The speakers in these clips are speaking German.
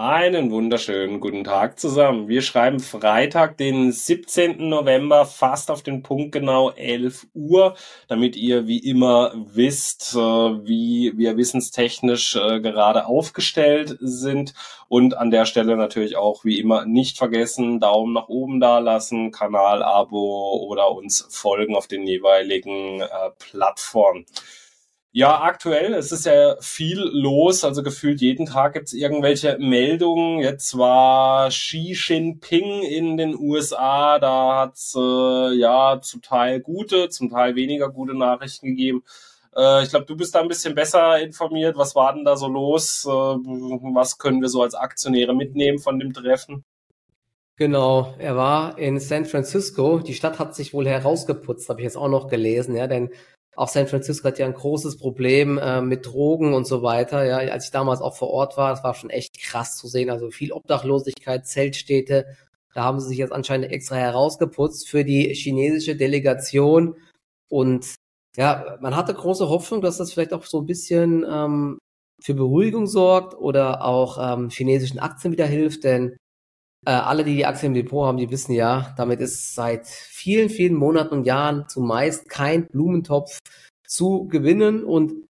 Einen wunderschönen guten Tag zusammen. Wir schreiben Freitag, den 17. November, fast auf den Punkt genau 11 Uhr, damit ihr wie immer wisst, äh, wie wir wissenstechnisch äh, gerade aufgestellt sind. Und an der Stelle natürlich auch wie immer nicht vergessen, Daumen nach oben da lassen, Kanal-Abo oder uns folgen auf den jeweiligen äh, Plattformen. Ja, aktuell, es ist ja viel los, also gefühlt jeden Tag gibt's irgendwelche Meldungen. Jetzt war Xi Jinping in den USA, da hat's äh, ja zum Teil gute, zum Teil weniger gute Nachrichten gegeben. Äh, ich glaube, du bist da ein bisschen besser informiert. Was war denn da so los? Äh, was können wir so als Aktionäre mitnehmen von dem Treffen? Genau, er war in San Francisco. Die Stadt hat sich wohl herausgeputzt, habe ich jetzt auch noch gelesen, ja, denn auch San Francisco hat ja ein großes Problem äh, mit Drogen und so weiter. Ja, als ich damals auch vor Ort war, das war schon echt krass zu sehen. Also viel Obdachlosigkeit, Zeltstädte. Da haben sie sich jetzt anscheinend extra herausgeputzt für die chinesische Delegation. Und ja, man hatte große Hoffnung, dass das vielleicht auch so ein bisschen ähm, für Beruhigung sorgt oder auch ähm, chinesischen Aktien wieder hilft, denn äh, alle, die die Aktien im Depot haben, die wissen ja, damit ist seit vielen, vielen Monaten und Jahren zumeist kein Blumentopf zu gewinnen. Und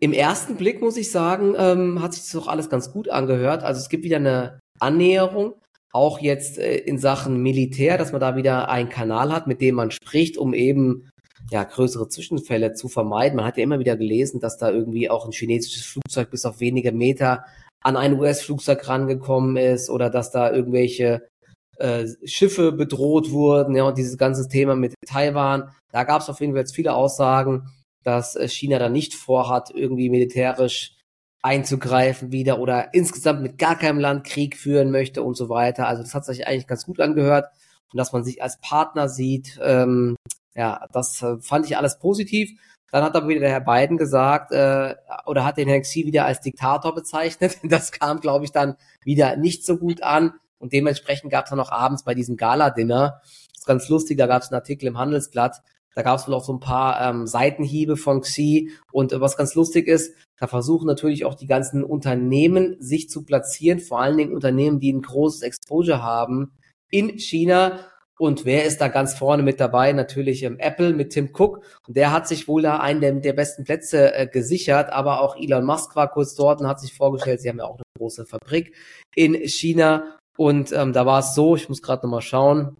im ersten Blick muss ich sagen, ähm, hat sich das doch alles ganz gut angehört. Also es gibt wieder eine Annäherung, auch jetzt äh, in Sachen Militär, dass man da wieder einen Kanal hat, mit dem man spricht, um eben ja, größere Zwischenfälle zu vermeiden. Man hat ja immer wieder gelesen, dass da irgendwie auch ein chinesisches Flugzeug bis auf wenige Meter an ein US-Flugzeug rangekommen ist oder dass da irgendwelche äh, Schiffe bedroht wurden, ja, und dieses ganze Thema mit Taiwan, da gab es auf jeden Fall jetzt viele Aussagen, dass äh, China da nicht vorhat, irgendwie militärisch einzugreifen wieder oder insgesamt mit gar keinem Land Krieg führen möchte und so weiter. Also das hat sich eigentlich ganz gut angehört und dass man sich als Partner sieht, ähm, ja, das äh, fand ich alles positiv. Dann hat aber wieder der Herr Biden gesagt, äh, oder hat den Herrn Xi wieder als Diktator bezeichnet. Das kam, glaube ich, dann wieder nicht so gut an. Und dementsprechend gab es dann noch abends bei diesem Gala-Dinner, das ist ganz lustig, da gab es einen Artikel im Handelsblatt, da gab es wohl auch so ein paar ähm, Seitenhiebe von Xi. Und äh, was ganz lustig ist, da versuchen natürlich auch die ganzen Unternehmen sich zu platzieren, vor allen Dingen Unternehmen, die ein großes Exposure haben in China und wer ist da ganz vorne mit dabei? Natürlich ähm, Apple mit Tim Cook. Und der hat sich wohl da einen der, der besten Plätze äh, gesichert. Aber auch Elon Musk war kurz dort und hat sich vorgestellt, sie haben ja auch eine große Fabrik in China. Und ähm, da war es so, ich muss gerade nochmal schauen,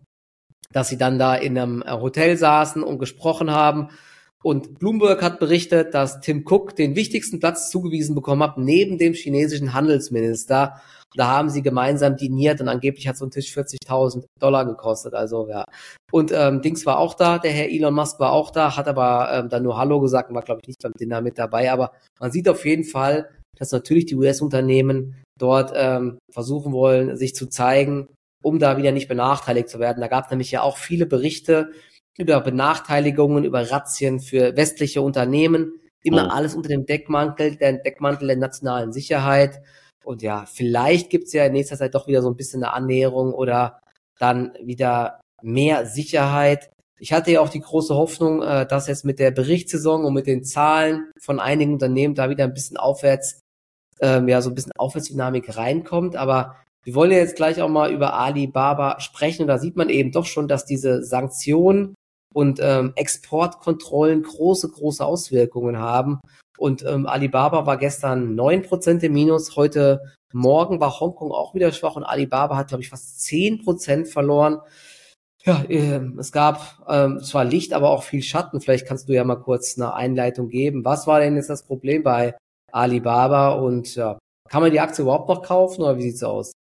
dass sie dann da in einem äh, Hotel saßen und gesprochen haben. Und Bloomberg hat berichtet, dass Tim Cook den wichtigsten Platz zugewiesen bekommen hat, neben dem chinesischen Handelsminister. Da haben sie gemeinsam diniert und angeblich hat so ein Tisch 40.000 Dollar gekostet. Also ja. Und ähm, Dings war auch da, der Herr Elon Musk war auch da, hat aber ähm, dann nur Hallo gesagt und war, glaube ich, nicht beim Dinner mit dabei. Aber man sieht auf jeden Fall, dass natürlich die US-Unternehmen dort ähm, versuchen wollen, sich zu zeigen, um da wieder nicht benachteiligt zu werden. Da gab es nämlich ja auch viele Berichte über Benachteiligungen, über Razzien für westliche Unternehmen. Immer oh. alles unter dem Deckmantel, der Deckmantel der nationalen Sicherheit. Und ja, vielleicht gibt's ja in nächster Zeit doch wieder so ein bisschen eine Annäherung oder dann wieder mehr Sicherheit. Ich hatte ja auch die große Hoffnung, äh, dass jetzt mit der Berichtssaison und mit den Zahlen von einigen Unternehmen da wieder ein bisschen aufwärts, ähm, ja, so ein bisschen Aufwärtsdynamik reinkommt. Aber wir wollen ja jetzt gleich auch mal über Alibaba sprechen. Und da sieht man eben doch schon, dass diese Sanktionen und ähm, Exportkontrollen große, große Auswirkungen haben. Und ähm, Alibaba war gestern neun Prozent im Minus. Heute Morgen war Hongkong auch wieder schwach und Alibaba hat, glaube ich, fast zehn Prozent verloren. Ja, äh, es gab ähm, zwar Licht, aber auch viel Schatten. Vielleicht kannst du ja mal kurz eine Einleitung geben. Was war denn jetzt das Problem bei Alibaba und ja, kann man die Aktie überhaupt noch kaufen oder wie sieht's aus?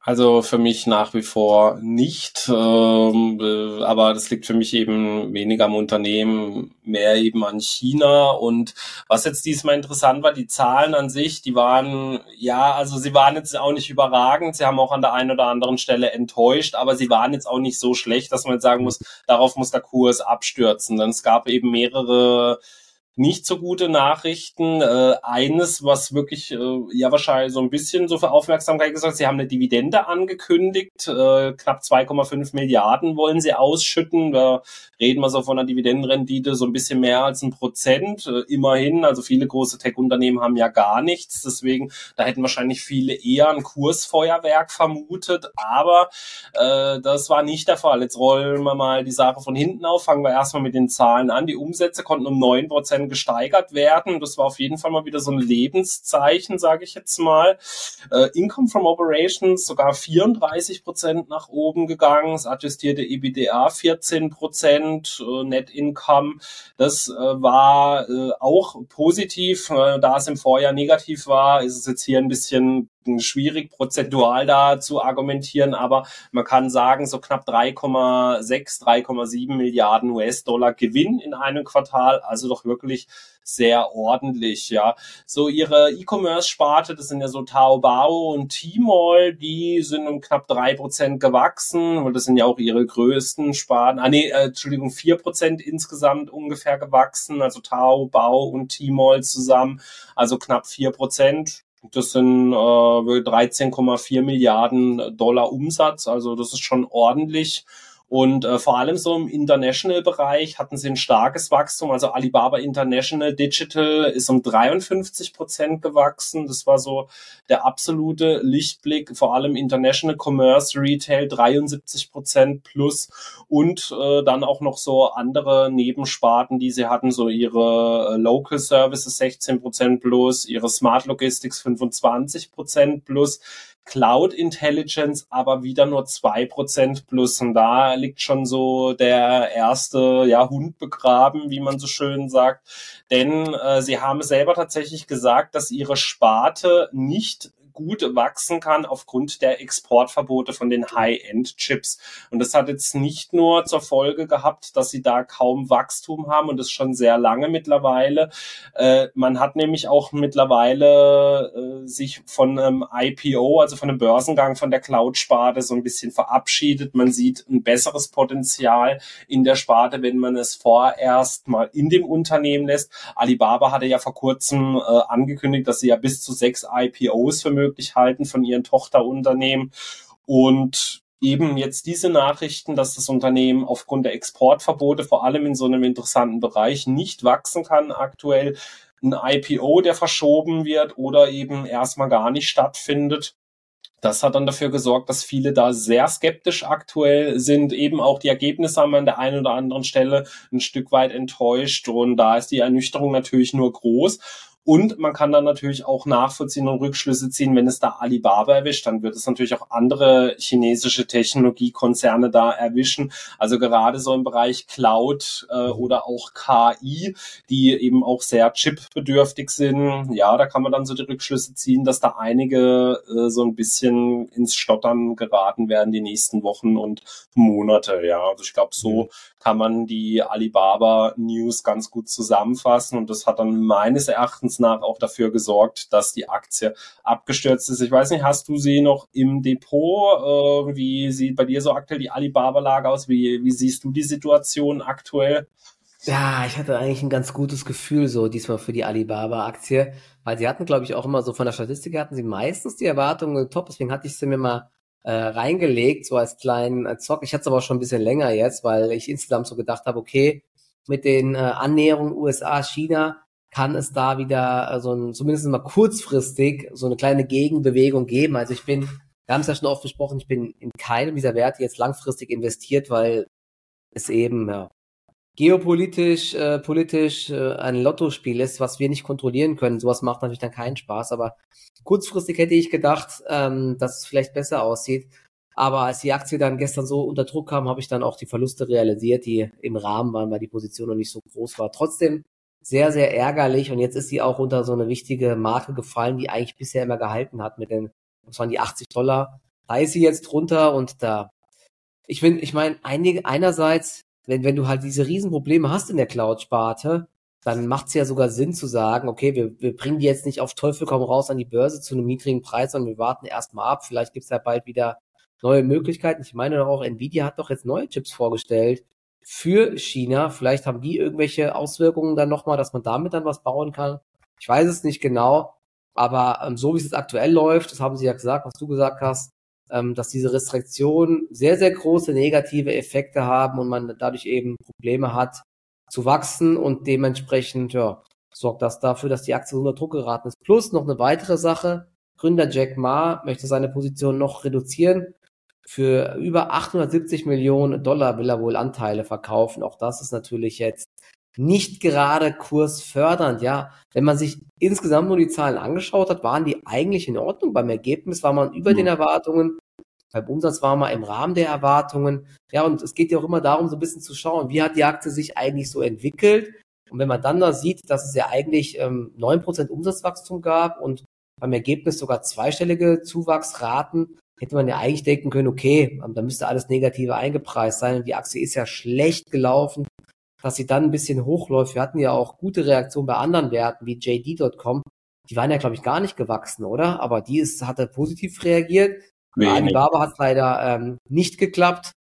Also für mich nach wie vor nicht, ähm, äh, aber das liegt für mich eben weniger am Unternehmen, mehr eben an China. Und was jetzt diesmal interessant war, die Zahlen an sich, die waren, ja, also sie waren jetzt auch nicht überragend, sie haben auch an der einen oder anderen Stelle enttäuscht, aber sie waren jetzt auch nicht so schlecht, dass man jetzt sagen muss, darauf muss der Kurs abstürzen. Denn es gab eben mehrere nicht so gute Nachrichten. Äh, eines, was wirklich äh, ja wahrscheinlich so ein bisschen so für Aufmerksamkeit gesagt, sie haben eine Dividende angekündigt, äh, knapp 2,5 Milliarden wollen sie ausschütten. Da reden wir so von einer Dividendenrendite so ein bisschen mehr als ein Prozent. Äh, immerhin, also viele große Tech-Unternehmen haben ja gar nichts, deswegen da hätten wahrscheinlich viele eher ein Kursfeuerwerk vermutet, aber äh, das war nicht der Fall. Jetzt rollen wir mal die Sache von hinten auf, fangen wir erstmal mit den Zahlen an. Die Umsätze konnten um neun Prozent gesteigert werden. Das war auf jeden Fall mal wieder so ein Lebenszeichen, sage ich jetzt mal. Äh, Income from Operations sogar 34 Prozent nach oben gegangen. Das adjustierte EBITDA 14 Prozent, äh, Net Income. Das äh, war äh, auch positiv. Äh, da es im Vorjahr negativ war, ist es jetzt hier ein bisschen schwierig prozentual da zu argumentieren, aber man kann sagen, so knapp 3,6, 3,7 Milliarden US-Dollar Gewinn in einem Quartal, also doch wirklich sehr ordentlich, ja. So ihre E-Commerce-Sparte, das sind ja so Taobao und Tmall, die sind um knapp drei Prozent gewachsen, und das sind ja auch ihre größten Sparten. Ah nee, äh, Entschuldigung, vier Prozent insgesamt ungefähr gewachsen, also Taobao und Tmall zusammen, also knapp vier Prozent das sind äh, 13,4 Milliarden Dollar Umsatz, also das ist schon ordentlich. Und äh, vor allem so im International-Bereich hatten sie ein starkes Wachstum. Also Alibaba International Digital ist um 53 Prozent gewachsen. Das war so der absolute Lichtblick. Vor allem International Commerce Retail 73 Prozent plus und äh, dann auch noch so andere Nebensparten, die sie hatten, so ihre äh, Local Services 16 Prozent plus, ihre Smart Logistics 25 Prozent plus. Cloud Intelligence aber wieder nur zwei Prozent plus. Und da liegt schon so der erste ja, Hund begraben, wie man so schön sagt. Denn äh, sie haben selber tatsächlich gesagt, dass ihre Sparte nicht gut wachsen kann aufgrund der Exportverbote von den High-End-Chips. Und das hat jetzt nicht nur zur Folge gehabt, dass sie da kaum Wachstum haben und das schon sehr lange mittlerweile. Äh, man hat nämlich auch mittlerweile äh, sich von einem IPO, also von einem Börsengang von der Cloud-Sparte so ein bisschen verabschiedet. Man sieht ein besseres Potenzial in der Sparte, wenn man es vorerst mal in dem Unternehmen lässt. Alibaba hatte ja vor kurzem äh, angekündigt, dass sie ja bis zu sechs IPOs für möglich halten von ihren Tochterunternehmen. Und eben jetzt diese Nachrichten, dass das Unternehmen aufgrund der Exportverbote vor allem in so einem interessanten Bereich nicht wachsen kann aktuell, ein IPO, der verschoben wird oder eben erstmal gar nicht stattfindet. Das hat dann dafür gesorgt, dass viele da sehr skeptisch aktuell sind. Eben auch die Ergebnisse haben an der einen oder anderen Stelle ein Stück weit enttäuscht und da ist die Ernüchterung natürlich nur groß. Und man kann dann natürlich auch nachvollziehen und Rückschlüsse ziehen, wenn es da Alibaba erwischt, dann wird es natürlich auch andere chinesische Technologiekonzerne da erwischen. Also gerade so im Bereich Cloud äh, oder auch KI, die eben auch sehr chipbedürftig sind. Ja, da kann man dann so die Rückschlüsse ziehen, dass da einige äh, so ein bisschen ins Stottern geraten werden die nächsten Wochen und Monate. Ja, also ich glaube, so mhm. kann man die Alibaba News ganz gut zusammenfassen und das hat dann meines Erachtens nach auch dafür gesorgt, dass die Aktie abgestürzt ist. Ich weiß nicht, hast du sie noch im Depot? Äh, wie sieht bei dir so aktuell die Alibaba-Lage aus? Wie, wie siehst du die Situation aktuell? Ja, ich hatte eigentlich ein ganz gutes Gefühl so diesmal für die Alibaba-Aktie, weil sie hatten, glaube ich, auch immer so von der Statistik hatten sie meistens die Erwartungen top, deswegen hatte ich sie mir mal äh, reingelegt, so als kleinen äh, Zock. Ich hatte es aber schon ein bisschen länger jetzt, weil ich insgesamt so gedacht habe, okay, mit den äh, Annäherungen USA, China kann es da wieder äh, so ein, zumindest mal kurzfristig so eine kleine Gegenbewegung geben. Also ich bin, wir haben es ja schon oft besprochen, ich bin in keinem dieser Werte jetzt langfristig investiert, weil es eben ja, geopolitisch, äh, politisch äh, ein Lottospiel ist, was wir nicht kontrollieren können. Sowas macht natürlich dann keinen Spaß. Aber kurzfristig hätte ich gedacht, ähm, dass es vielleicht besser aussieht. Aber als die Aktie dann gestern so unter Druck kam, habe ich dann auch die Verluste realisiert, die im Rahmen waren, weil die Position noch nicht so groß war. Trotzdem sehr, sehr ärgerlich und jetzt ist sie auch unter so eine wichtige Marke gefallen, die eigentlich bisher immer gehalten hat mit den, was waren die 80 Dollar. Da ist sie jetzt drunter und da, ich finde, ich meine, einige, einerseits, wenn, wenn du halt diese Riesenprobleme hast in der Cloud-Sparte, dann macht es ja sogar Sinn zu sagen, okay, wir, wir bringen die jetzt nicht auf Teufel komm raus an die Börse zu einem niedrigen Preis, sondern wir warten erstmal ab. Vielleicht gibt es ja bald wieder neue Möglichkeiten. Ich meine doch auch, Nvidia hat doch jetzt neue Chips vorgestellt, für China. Vielleicht haben die irgendwelche Auswirkungen dann nochmal, dass man damit dann was bauen kann. Ich weiß es nicht genau, aber ähm, so wie es jetzt aktuell läuft, das haben sie ja gesagt, was du gesagt hast, ähm, dass diese Restriktionen sehr, sehr große negative Effekte haben und man dadurch eben Probleme hat zu wachsen und dementsprechend ja, sorgt das dafür, dass die Aktie unter Druck geraten ist. Plus noch eine weitere Sache, Gründer Jack Ma möchte seine Position noch reduzieren. Für über 870 Millionen Dollar will er wohl Anteile verkaufen. Auch das ist natürlich jetzt nicht gerade kursfördernd. Ja, wenn man sich insgesamt nur die Zahlen angeschaut hat, waren die eigentlich in Ordnung. Beim Ergebnis war man über mhm. den Erwartungen. Beim Umsatz war man im Rahmen der Erwartungen. Ja, und es geht ja auch immer darum, so ein bisschen zu schauen, wie hat die Aktie sich eigentlich so entwickelt. Und wenn man dann da sieht, dass es ja eigentlich ähm, 9% Umsatzwachstum gab und beim Ergebnis sogar zweistellige Zuwachsraten, hätte man ja eigentlich denken können, okay, ähm, da müsste alles Negative eingepreist sein. Die Aktie ist ja schlecht gelaufen, dass sie dann ein bisschen hochläuft. Wir hatten ja auch gute Reaktionen bei anderen Werten wie JD.com. Die waren ja, glaube ich, gar nicht gewachsen, oder? Aber die ist, hatte positiv reagiert. Wenig. Alibaba hat leider ähm, nicht geklappt.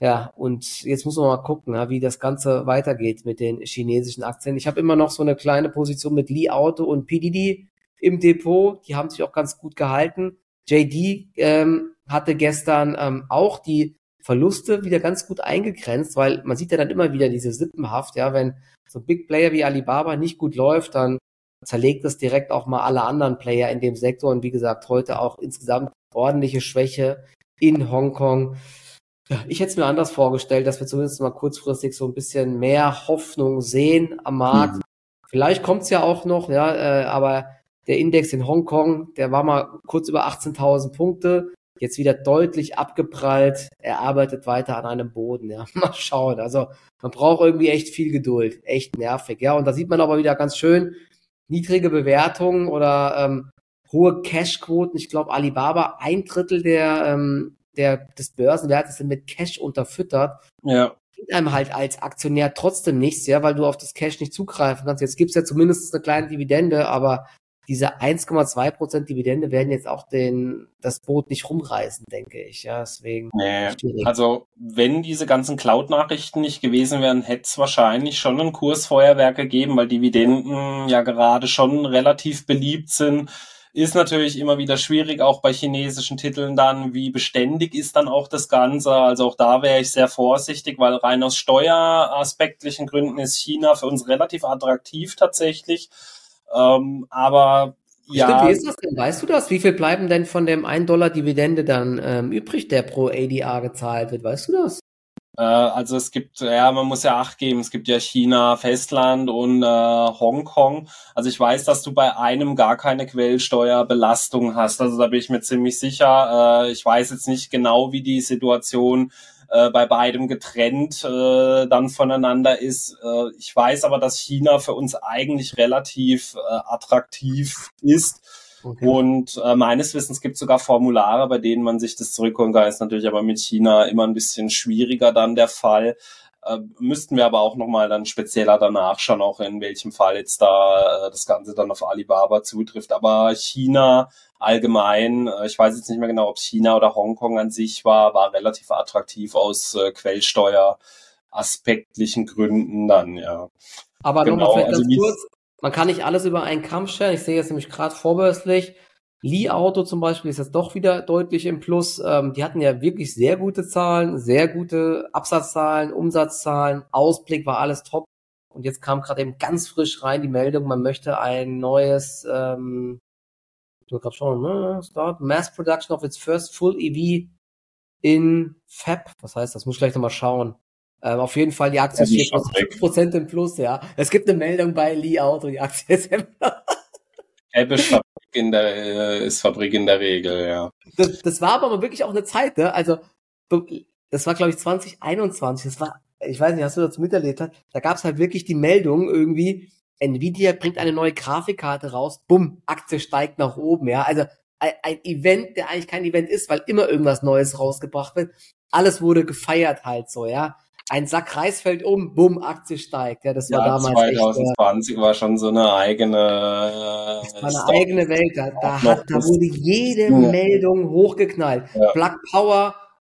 Ja, und jetzt muss man mal gucken, wie das Ganze weitergeht mit den chinesischen Aktien. Ich habe immer noch so eine kleine Position mit Li Auto und PDD im Depot. Die haben sich auch ganz gut gehalten. JD ähm, hatte gestern ähm, auch die Verluste wieder ganz gut eingegrenzt, weil man sieht ja dann immer wieder diese Sippenhaft, ja, wenn so ein Big Player wie Alibaba nicht gut läuft, dann zerlegt das direkt auch mal alle anderen Player in dem Sektor und wie gesagt, heute auch insgesamt ordentliche Schwäche in Hongkong. Ich hätte es mir anders vorgestellt, dass wir zumindest mal kurzfristig so ein bisschen mehr Hoffnung sehen am Markt. Mhm. Vielleicht kommt es ja auch noch, ja, äh, aber der Index in Hongkong, der war mal kurz über 18.000 Punkte, jetzt wieder deutlich abgeprallt. Er arbeitet weiter an einem Boden, ja. Mal schauen. Also man braucht irgendwie echt viel Geduld, echt nervig, ja. Und da sieht man aber wieder ganz schön niedrige Bewertungen oder ähm, hohe Cashquoten. Ich glaube, Alibaba ein Drittel der, ähm, der des Börsenwertes sind mit Cash unterfüttert. Ja. Gibt einem halt als Aktionär trotzdem nichts, ja, weil du auf das Cash nicht zugreifen kannst. Jetzt gibt's ja zumindest eine kleine Dividende, aber diese 1,2 Prozent Dividende werden jetzt auch den, das Boot nicht rumreißen, denke ich. Ja, deswegen. Nee, also, wenn diese ganzen Cloud-Nachrichten nicht gewesen wären, hätte es wahrscheinlich schon ein Kursfeuerwerk gegeben, weil Dividenden ja gerade schon relativ beliebt sind. Ist natürlich immer wieder schwierig, auch bei chinesischen Titeln dann, wie beständig ist dann auch das Ganze. Also auch da wäre ich sehr vorsichtig, weil rein aus steueraspektlichen Gründen ist China für uns relativ attraktiv tatsächlich. Ähm, aber ja. Stimmt, wie ist das denn? Weißt du das? Wie viel bleiben denn von dem 1 Dollar Dividende dann ähm, übrig, der pro ADR gezahlt wird? Weißt du das? Äh, also es gibt, ja, man muss ja Acht geben, es gibt ja China, Festland und äh, Hongkong. Also ich weiß, dass du bei einem gar keine Quellsteuerbelastung hast. Also da bin ich mir ziemlich sicher. Äh, ich weiß jetzt nicht genau, wie die Situation äh, bei beidem getrennt äh, dann voneinander ist. Äh, ich weiß aber, dass China für uns eigentlich relativ äh, attraktiv ist. Okay. Und äh, meines Wissens gibt es sogar Formulare, bei denen man sich das zurückholen kann. Ist natürlich aber mit China immer ein bisschen schwieriger dann der Fall. Müssten wir aber auch nochmal dann spezieller danach schauen, auch in welchem Fall jetzt da das Ganze dann auf Alibaba zutrifft. Aber China allgemein, äh, ich weiß jetzt nicht mehr genau, ob China oder Hongkong an sich war, war relativ attraktiv aus äh, Quellsteuer-aspektlichen Gründen dann, ja. Aber genau, nochmal vielleicht also ganz kurz, man kann nicht alles über einen Kampf stellen. Ich sehe jetzt nämlich gerade vorbörslich, Li Auto zum Beispiel ist jetzt doch wieder deutlich im Plus. Ähm, die hatten ja wirklich sehr gute Zahlen, sehr gute Absatzzahlen, Umsatzzahlen, Ausblick war alles top. Und jetzt kam gerade eben ganz frisch rein die Meldung, man möchte ein neues, ähm, ich will gerade schauen, ne, Start, Mass Production of its first full EV in Fab. Was heißt das? Muss ich gleich nochmal schauen. Ähm, auf jeden Fall die Aktie ja, ist 5% im Plus, ja. Es gibt eine Meldung bei Li Auto, die Aktie ist im Plus. Fabbisch in der, äh, ist Fabrik in der Regel, ja. Das, das war aber wirklich auch eine Zeit, ne? Also, das war, glaube ich, 2021. Das war, ich weiß nicht, hast du das miterlebt? Da gab es halt wirklich die Meldung irgendwie, Nvidia bringt eine neue Grafikkarte raus, bumm, Aktie steigt nach oben, ja. Also ein, Event, der eigentlich kein Event ist, weil immer irgendwas Neues rausgebracht wird. Alles wurde gefeiert halt so, ja ein Sack Reis fällt um, bumm, Aktie steigt. Ja, das war ja, damals 2020 echt, war schon so eine eigene. Das war eine Stock eigene Welt. Da, da, hat, da wurde jede ja. Meldung hochgeknallt. Ja. Black Power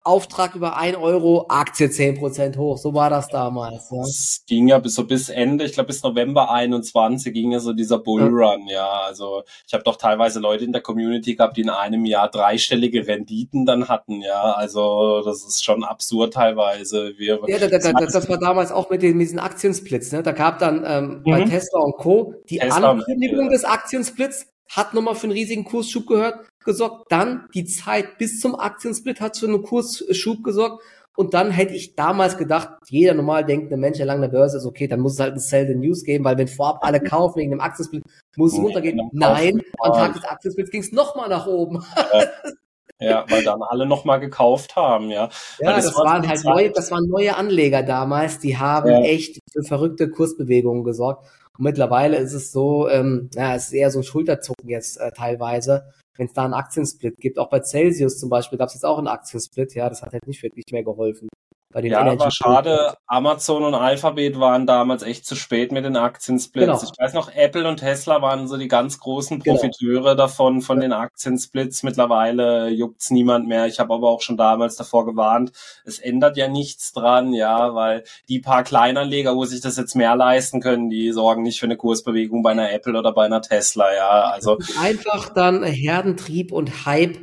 Auftrag über ein Euro, Aktie zehn Prozent hoch. So war das damals. Ja. Es ging ja bis so bis Ende, ich glaube bis November 21 ging ja so dieser Bullrun, ja. ja. Also ich habe doch teilweise Leute in der Community gehabt, die in einem Jahr dreistellige Renditen dann hatten, ja. Also das ist schon absurd teilweise. Wir, ja, da, da, das, das war damals auch mit, den, mit diesen Aktiensplits, ne? Da gab dann ähm, mhm. bei Tesla und Co. die Tesla Ankündigung des Aktiensplits hat nochmal für einen riesigen Kursschub gehört, gesorgt. Dann die Zeit bis zum Aktiensplit hat für einen Kursschub gesorgt. Und dann hätte ich damals gedacht, jeder normal denkende Mensch, der lange an der Börse ist, okay, dann muss es halt ein Sell the News geben, weil wenn vorab alle kaufen wegen dem Aktiensplit, muss es runtergehen. Nein, am Tag des Aktiensplits ging es nochmal nach oben. Ja. Ja, weil dann alle nochmal gekauft haben, ja. Ja, das, das waren halt neue, das waren neue Anleger damals, die haben ja. echt für verrückte Kursbewegungen gesorgt. Und mittlerweile ist es so, ähm, ja, es ist eher so ein Schulterzucken jetzt äh, teilweise, wenn es da einen Aktiensplit gibt. Auch bei Celsius zum Beispiel gab es jetzt auch einen Aktiensplit, ja, das hat halt nicht wirklich mehr geholfen bei den ja, Energy aber schade, Amazon und Alphabet waren damals echt zu spät mit den Aktiensplits. Genau. Ich weiß noch, Apple und Tesla waren so die ganz großen genau. Profiteure genau. davon, von ja. den Aktiensplits. Mittlerweile juckt's niemand mehr. Ich habe aber auch schon damals davor gewarnt, es ändert ja nichts dran, ja, weil die paar Kleinanleger, wo sich das jetzt mehr leisten können, die sorgen nicht für eine Kursbewegung bei einer Apple oder bei einer Tesla, ja. Also einfach dann Herdentrieb und Hype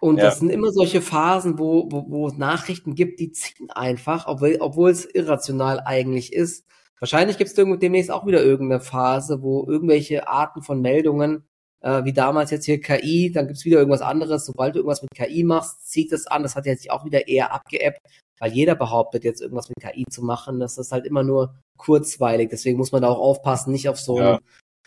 und ja. das sind immer solche Phasen, wo, wo, wo es Nachrichten gibt, die ziehen einfach, obwohl, obwohl es irrational eigentlich ist. Wahrscheinlich gibt es demnächst auch wieder irgendeine Phase, wo irgendwelche Arten von Meldungen, äh, wie damals jetzt hier KI, dann gibt's wieder irgendwas anderes. Sobald du irgendwas mit KI machst, zieht das an. Das hat jetzt auch wieder eher abgeebbt, weil jeder behauptet jetzt irgendwas mit KI zu machen. Das ist halt immer nur kurzweilig. Deswegen muss man da auch aufpassen, nicht auf so ja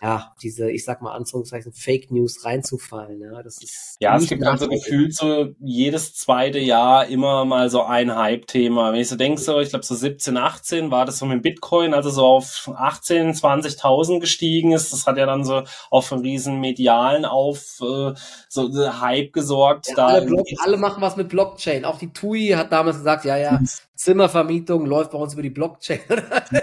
ja, diese, ich sag mal, Anführungszeichen Fake News reinzufallen. Ja, das ist ja es gibt dann so gefühlt so jedes zweite Jahr immer mal so ein Hype-Thema. Wenn ich so denke, so, ich glaube so 17, 18 war das so mit Bitcoin, also so auf 18, 20.000 gestiegen ist. Das hat ja dann so auf einen riesen medialen auf äh, so Hype gesorgt. Ja, da alle, alle machen was mit Blockchain. Auch die TUI hat damals gesagt, ja, ja, Zimmervermietung läuft bei uns über die Blockchain.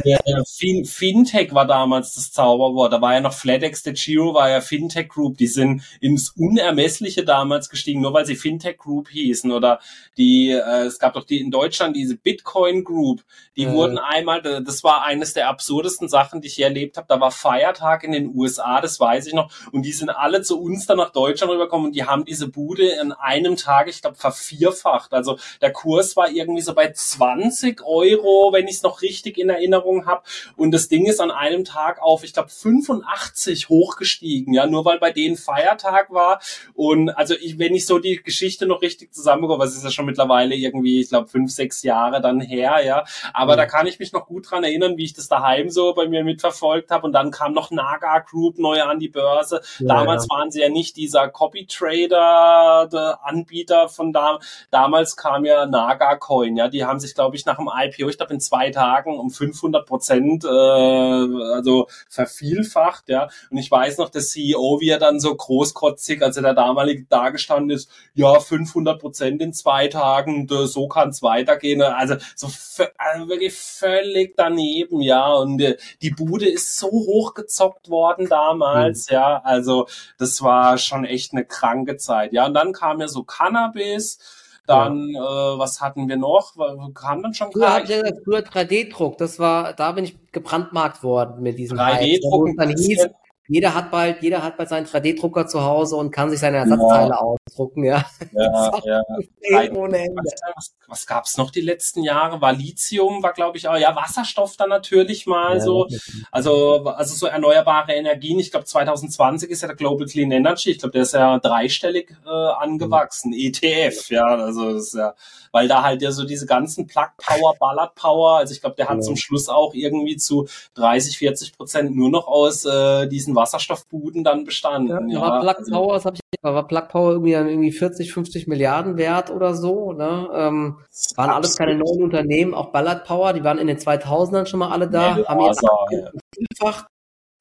ja, fin Fintech war damals das Zauberwort. Da war ja noch FlatEx, der Giro war ja Fintech Group. Die sind ins Unermessliche damals gestiegen, nur weil sie Fintech Group hießen. Oder die, äh, es gab doch die in Deutschland diese Bitcoin Group. Die äh. wurden einmal, das war eines der absurdesten Sachen, die ich hier erlebt habe. Da war Feiertag in den USA, das weiß ich noch. Und die sind alle zu uns dann nach Deutschland rübergekommen und die haben diese Bude in einem Tag, ich glaube, vervierfacht. Also der Kurs war irgendwie so bei zwei 20 Euro, wenn ich es noch richtig in Erinnerung habe. Und das Ding ist an einem Tag auf, ich glaube, 85 hochgestiegen, ja, nur weil bei denen Feiertag war. Und also ich, wenn ich so die Geschichte noch richtig zusammenbekomme, was ist ja schon mittlerweile irgendwie, ich glaube, fünf, sechs Jahre dann her, ja. Aber mhm. da kann ich mich noch gut dran erinnern, wie ich das daheim so bei mir mitverfolgt habe. Und dann kam noch Naga Group neu an die Börse. Ja, Damals ja. waren sie ja nicht dieser Copy Trader, der Anbieter von da. Damals kam ja Naga Coin, ja. Die haben sich glaube ich, nach dem IPO, ich glaube in zwei Tagen um 500 Prozent, äh, also vervielfacht, ja. Und ich weiß noch, der CEO, wie er dann so großkotzig, als er da damalige dargestanden ist, ja, 500 Prozent in zwei Tagen, so kann es weitergehen. Also so also wirklich völlig daneben, ja. Und äh, die Bude ist so hochgezockt worden damals, mhm. ja. Also das war schon echt eine kranke Zeit, ja. Und dann kam ja so Cannabis dann, ja. äh, was hatten wir noch? Kam dann schon früher, früher 3D-Druck, das war, da bin ich gebrandmarkt worden mit diesem 3D-Druck. Jeder hat bald, jeder hat bald seinen 3D-Drucker zu Hause und kann sich seine Ersatzteile ja. ausdrucken, ja. Ja, ja. Was, was gab's noch die letzten Jahre? War Lithium, war glaube ich auch, ja, Wasserstoff dann natürlich mal ja, so. Also, also so erneuerbare Energien. Ich glaube 2020 ist ja der Global Clean Energy. Ich glaube, der ist ja dreistellig äh, angewachsen. Mhm. ETF, ja, also das ist ja, weil da halt ja so diese ganzen Plug Power, Ballard Power, also ich glaube, der hat ja. zum Schluss auch irgendwie zu 30, 40 Prozent nur noch aus äh, diesen Wasserstoffbuden dann bestanden. Ja, ja. Plug also, Power, das habe ich war Plug Power irgendwie irgendwie 40, 50 Milliarden wert oder so. Ne? Ähm, waren alles keine neuen Unternehmen, auch Ballard Power, die waren in den 2000ern schon mal alle da, nee, haben jetzt ja. vielfach,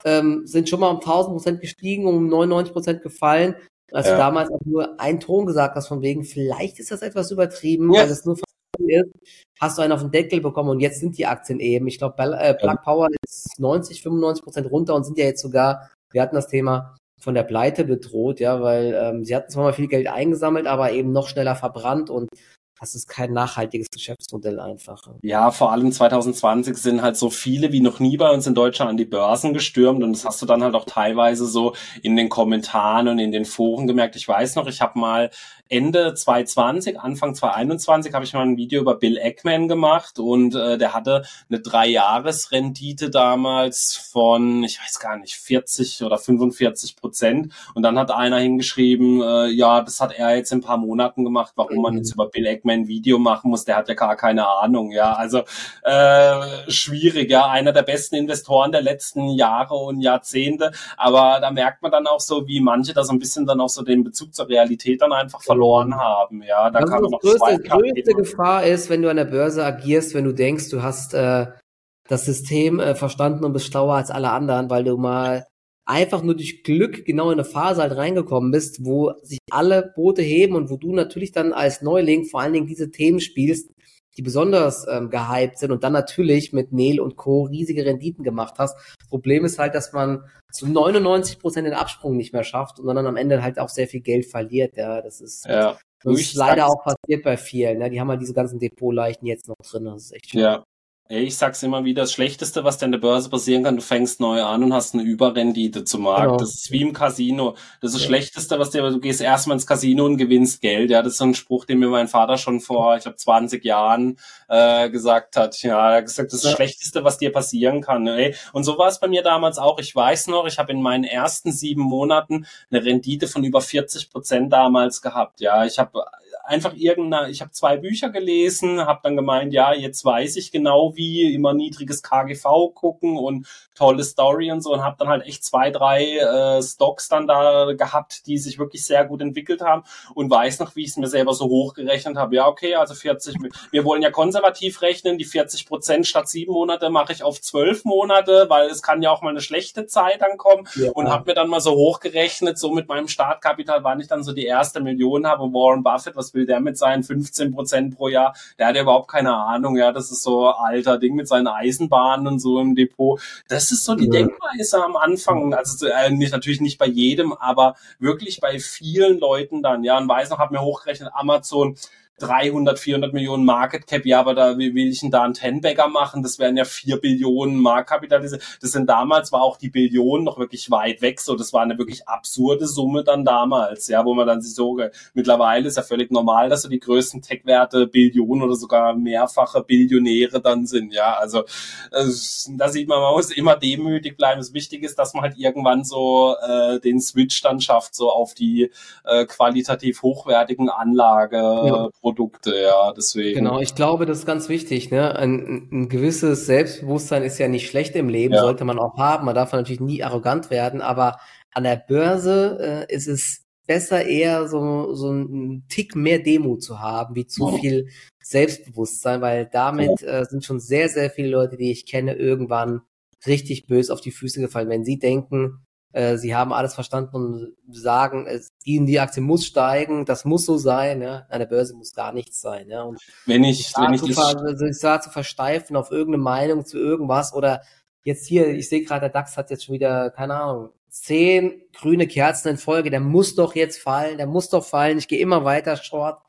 ähm, sind schon mal um 1000 Prozent gestiegen, um 99 Prozent gefallen. Also ja. damals auch nur ein Ton gesagt hast, von wegen, vielleicht ist das etwas übertrieben, ja. weil es nur ist, hast du einen auf den Deckel bekommen und jetzt sind die Aktien eben. Ich glaube, äh, Plug Power ist 90, 95 Prozent runter und sind ja jetzt sogar, wir hatten das Thema, von der Pleite bedroht, ja, weil ähm, sie hatten zwar mal viel Geld eingesammelt, aber eben noch schneller verbrannt und das ist kein nachhaltiges Geschäftsmodell einfach. Ja, vor allem 2020 sind halt so viele wie noch nie bei uns in Deutschland an die Börsen gestürmt und das hast du dann halt auch teilweise so in den Kommentaren und in den Foren gemerkt. Ich weiß noch, ich habe mal Ende 2020, Anfang 2021 habe ich mal ein Video über Bill Eckman gemacht und äh, der hatte eine Drei-Jahres-Rendite damals von, ich weiß gar nicht, 40 oder 45 Prozent. Und dann hat einer hingeschrieben, äh, ja, das hat er jetzt in ein paar Monaten gemacht, warum man jetzt über Bill Eckman ein Video machen muss, der hat ja gar keine Ahnung, ja. Also äh, schwierig, ja, einer der besten Investoren der letzten Jahre und Jahrzehnte. Aber da merkt man dann auch so, wie manche da so ein bisschen dann auch so den Bezug zur Realität dann einfach verloren verloren haben. Ja, da also kann man noch größte, größte Gefahr ist, wenn du an der Börse agierst, wenn du denkst, du hast äh, das System äh, verstanden und bist schlauer als alle anderen, weil du mal einfach nur durch Glück genau in eine Phase halt reingekommen bist, wo sich alle Boote heben und wo du natürlich dann als Neuling vor allen Dingen diese Themen spielst, die besonders ähm, gehypt sind und dann natürlich mit Neil und Co. riesige Renditen gemacht hast. Problem ist halt, dass man zu 99 Prozent den Absprung nicht mehr schafft und dann am Ende halt auch sehr viel Geld verliert. Ja, das ist, ja. das ist leider auch passiert bei vielen. Ne? Die haben halt diese ganzen Depotleichen jetzt noch drin. Das ist echt schön. Ja, ich sag's immer wieder, das Schlechteste, was dir an der Börse passieren kann, du fängst neu an und hast eine Überrendite zum Markt. Genau. Das ist wie im Casino. Das ist das ja. Schlechteste, was dir, du gehst erstmal ins Casino und gewinnst Geld. Ja, das ist so ein Spruch, den mir mein Vater schon vor, ich glaube, 20 Jahren äh, gesagt hat. Ja, er hat gesagt, das ist das Schlechteste, was dir passieren kann. Ey. Und so war es bei mir damals auch. Ich weiß noch, ich habe in meinen ersten sieben Monaten eine Rendite von über 40 Prozent damals gehabt. Ja, ich habe einfach irgendeine, ich habe zwei Bücher gelesen, habe dann gemeint, ja, jetzt weiß ich genau wie, immer niedriges KGV gucken und tolle Story und so und habe dann halt echt zwei, drei äh, Stocks dann da gehabt, die sich wirklich sehr gut entwickelt haben und weiß noch, wie ich es mir selber so hochgerechnet habe. Ja, okay, also 40, wir wollen ja konservativ rechnen, die 40 Prozent statt sieben Monate mache ich auf zwölf Monate, weil es kann ja auch mal eine schlechte Zeit dann kommen ja. und habe mir dann mal so hochgerechnet, so mit meinem Startkapital, wann ich dann so die erste Million habe, Warren Buffett, was will der mit seinen 15 Prozent pro Jahr? Der hat ja überhaupt keine Ahnung, ja, das ist so alter Ding mit seinen Eisenbahnen und so im Depot. Das ist so die. Denkweise am Anfang. Also äh, nicht, natürlich nicht bei jedem, aber wirklich bei vielen Leuten dann. Ja, und weiß noch, habe mir hochgerechnet, Amazon 300, 400 Millionen Market Cap, ja, aber da wie will ich denn da einen Tenbagger machen? Das wären ja vier Billionen Marktkapital. Das sind damals war auch die Billionen noch wirklich weit weg. So, das war eine wirklich absurde Summe dann damals, ja, wo man dann sich so mittlerweile ist ja völlig normal, dass so die größten Tech-Werte Billionen oder sogar mehrfache Billionäre dann sind, ja. Also da sieht man, man muss immer demütig bleiben. Das Wichtige ist, dass man halt irgendwann so äh, den Switch dann schafft, so auf die äh, qualitativ hochwertigen Anlage. Ja Produkte, ja, deswegen. Genau, ich glaube, das ist ganz wichtig, ne? Ein, ein gewisses Selbstbewusstsein ist ja nicht schlecht im Leben, ja. sollte man auch haben. Man darf natürlich nie arrogant werden, aber an der Börse äh, ist es besser eher so, so ein Tick mehr Demo zu haben, wie zu oh. viel Selbstbewusstsein, weil damit äh, sind schon sehr, sehr viele Leute, die ich kenne, irgendwann richtig böse auf die Füße gefallen. Wenn sie denken, äh, sie haben alles verstanden und sagen, es, die, die Aktie muss steigen, das muss so sein, ja. An der Börse muss gar nichts sein, ja. Und wenn ich, wenn ich, zu, also ich sah zu versteifen auf irgendeine Meinung zu irgendwas oder jetzt hier, ich sehe gerade, der DAX hat jetzt schon wieder, keine Ahnung, zehn grüne Kerzen in Folge, der muss doch jetzt fallen, der muss doch fallen, ich gehe immer weiter short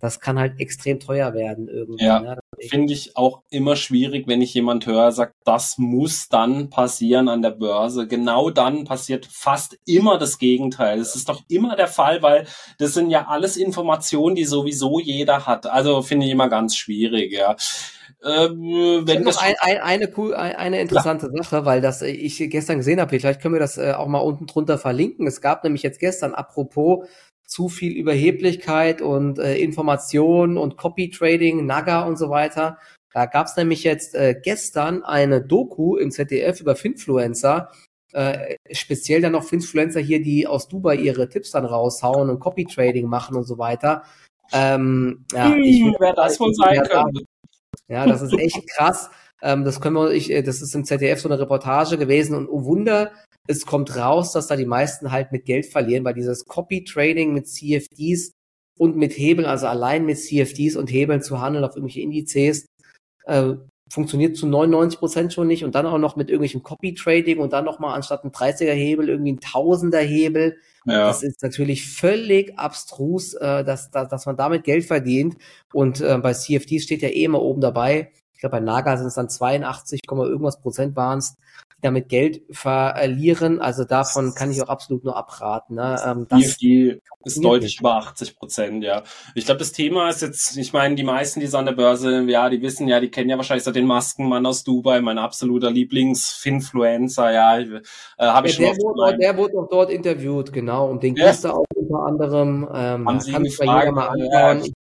das kann halt extrem teuer werden irgendwie. Ja, ne? finde ich auch immer schwierig, wenn ich jemand höre, sagt, das muss dann passieren an der Börse. Genau dann passiert fast immer das Gegenteil. Das ist doch immer der Fall, weil das sind ja alles Informationen, die sowieso jeder hat. Also finde ich immer ganz schwierig, ja. Ähm, wenn noch ein, ein, eine, cool, eine interessante Klar. Sache, weil das ich gestern gesehen habe, vielleicht können wir das äh, auch mal unten drunter verlinken. Es gab nämlich jetzt gestern, apropos zu viel Überheblichkeit und äh, Information und Copy Trading, Naga und so weiter. Da gab es nämlich jetzt äh, gestern eine Doku im ZDF über Finfluencer, äh, speziell dann noch Finfluencer hier, die aus Dubai ihre Tipps dann raushauen und Copy Trading machen und so weiter. Ähm, ja, hm, ich wer das wohl sein könnte. Ja, das ist echt krass. Ähm, das können wir, ich, äh, das ist im ZDF so eine Reportage gewesen und oh Wunder, es kommt raus, dass da die meisten halt mit Geld verlieren, weil dieses Copy-Trading mit CFDs und mit Hebeln, also allein mit CFDs und Hebeln zu handeln auf irgendwelche Indizes, äh, funktioniert zu 99 Prozent schon nicht und dann auch noch mit irgendwelchem Copy-Trading und dann nochmal anstatt ein 30er-Hebel irgendwie ein Tausender-Hebel. Ja. Das ist natürlich völlig abstrus, äh, dass, dass, dass man damit Geld verdient. Und äh, bei CFDs steht ja eh immer oben dabei. Ich glaube, bei Naga sind es dann 82, irgendwas Prozent waren es, damit Geld verlieren. Also davon kann ich auch absolut nur abraten. Ne? Ähm, das die ist deutlich über 80 Prozent, ja. Ich glaube, das Thema ist jetzt, ich meine, die meisten, die so an der Börse, ja, die wissen ja, die kennen ja wahrscheinlich so den Maskenmann aus Dubai, mein absoluter Lieblings-Finfluencer, ja. Äh, Habe ich ja, schon der, wurde, der wurde auch dort interviewt, genau. Und den ja. du auch unter anderem. Ähm, kann sich jeder mal anschauen. Ja,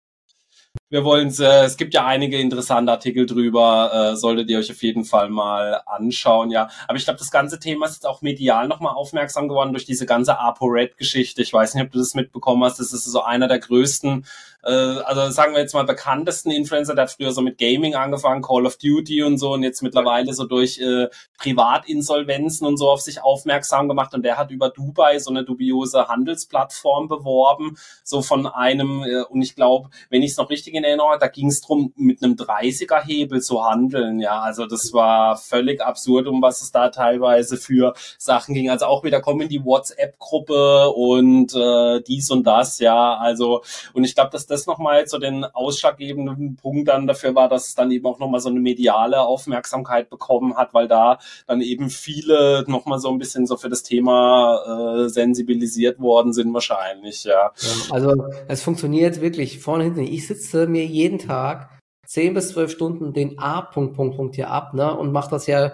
wir wollen es, äh, es gibt ja einige interessante Artikel drüber, äh, solltet ihr euch auf jeden Fall mal anschauen, ja. Aber ich glaube, das ganze Thema ist jetzt auch medial nochmal aufmerksam geworden durch diese ganze ApoRed-Geschichte. Ich weiß nicht, ob du das mitbekommen hast. Das ist so einer der größten äh, also sagen wir jetzt mal bekanntesten Influencer, der hat früher so mit Gaming angefangen, Call of Duty und so und jetzt mittlerweile so durch äh, Privatinsolvenzen und so auf sich aufmerksam gemacht. Und der hat über Dubai so eine dubiose Handelsplattform beworben, so von einem äh, und ich glaube, wenn ich es noch richtig in Erinnerung habe, da ging es darum, mit einem 30er Hebel zu handeln, ja, also das war völlig absurd, um was es da teilweise für Sachen ging, also auch wieder kommen in die WhatsApp-Gruppe und äh, dies und das, ja, also und ich glaube, dass das nochmal so den ausschlaggebenden Punkt dann dafür war, dass es dann eben auch nochmal so eine mediale Aufmerksamkeit bekommen hat, weil da dann eben viele nochmal so ein bisschen so für das Thema äh, sensibilisiert worden sind wahrscheinlich, ja. Also es funktioniert wirklich vorne hinten. Ich sitze mir jeden Tag zehn bis zwölf Stunden den A-Punkt, Punkt, Punkt hier ab, ne, und mache das ja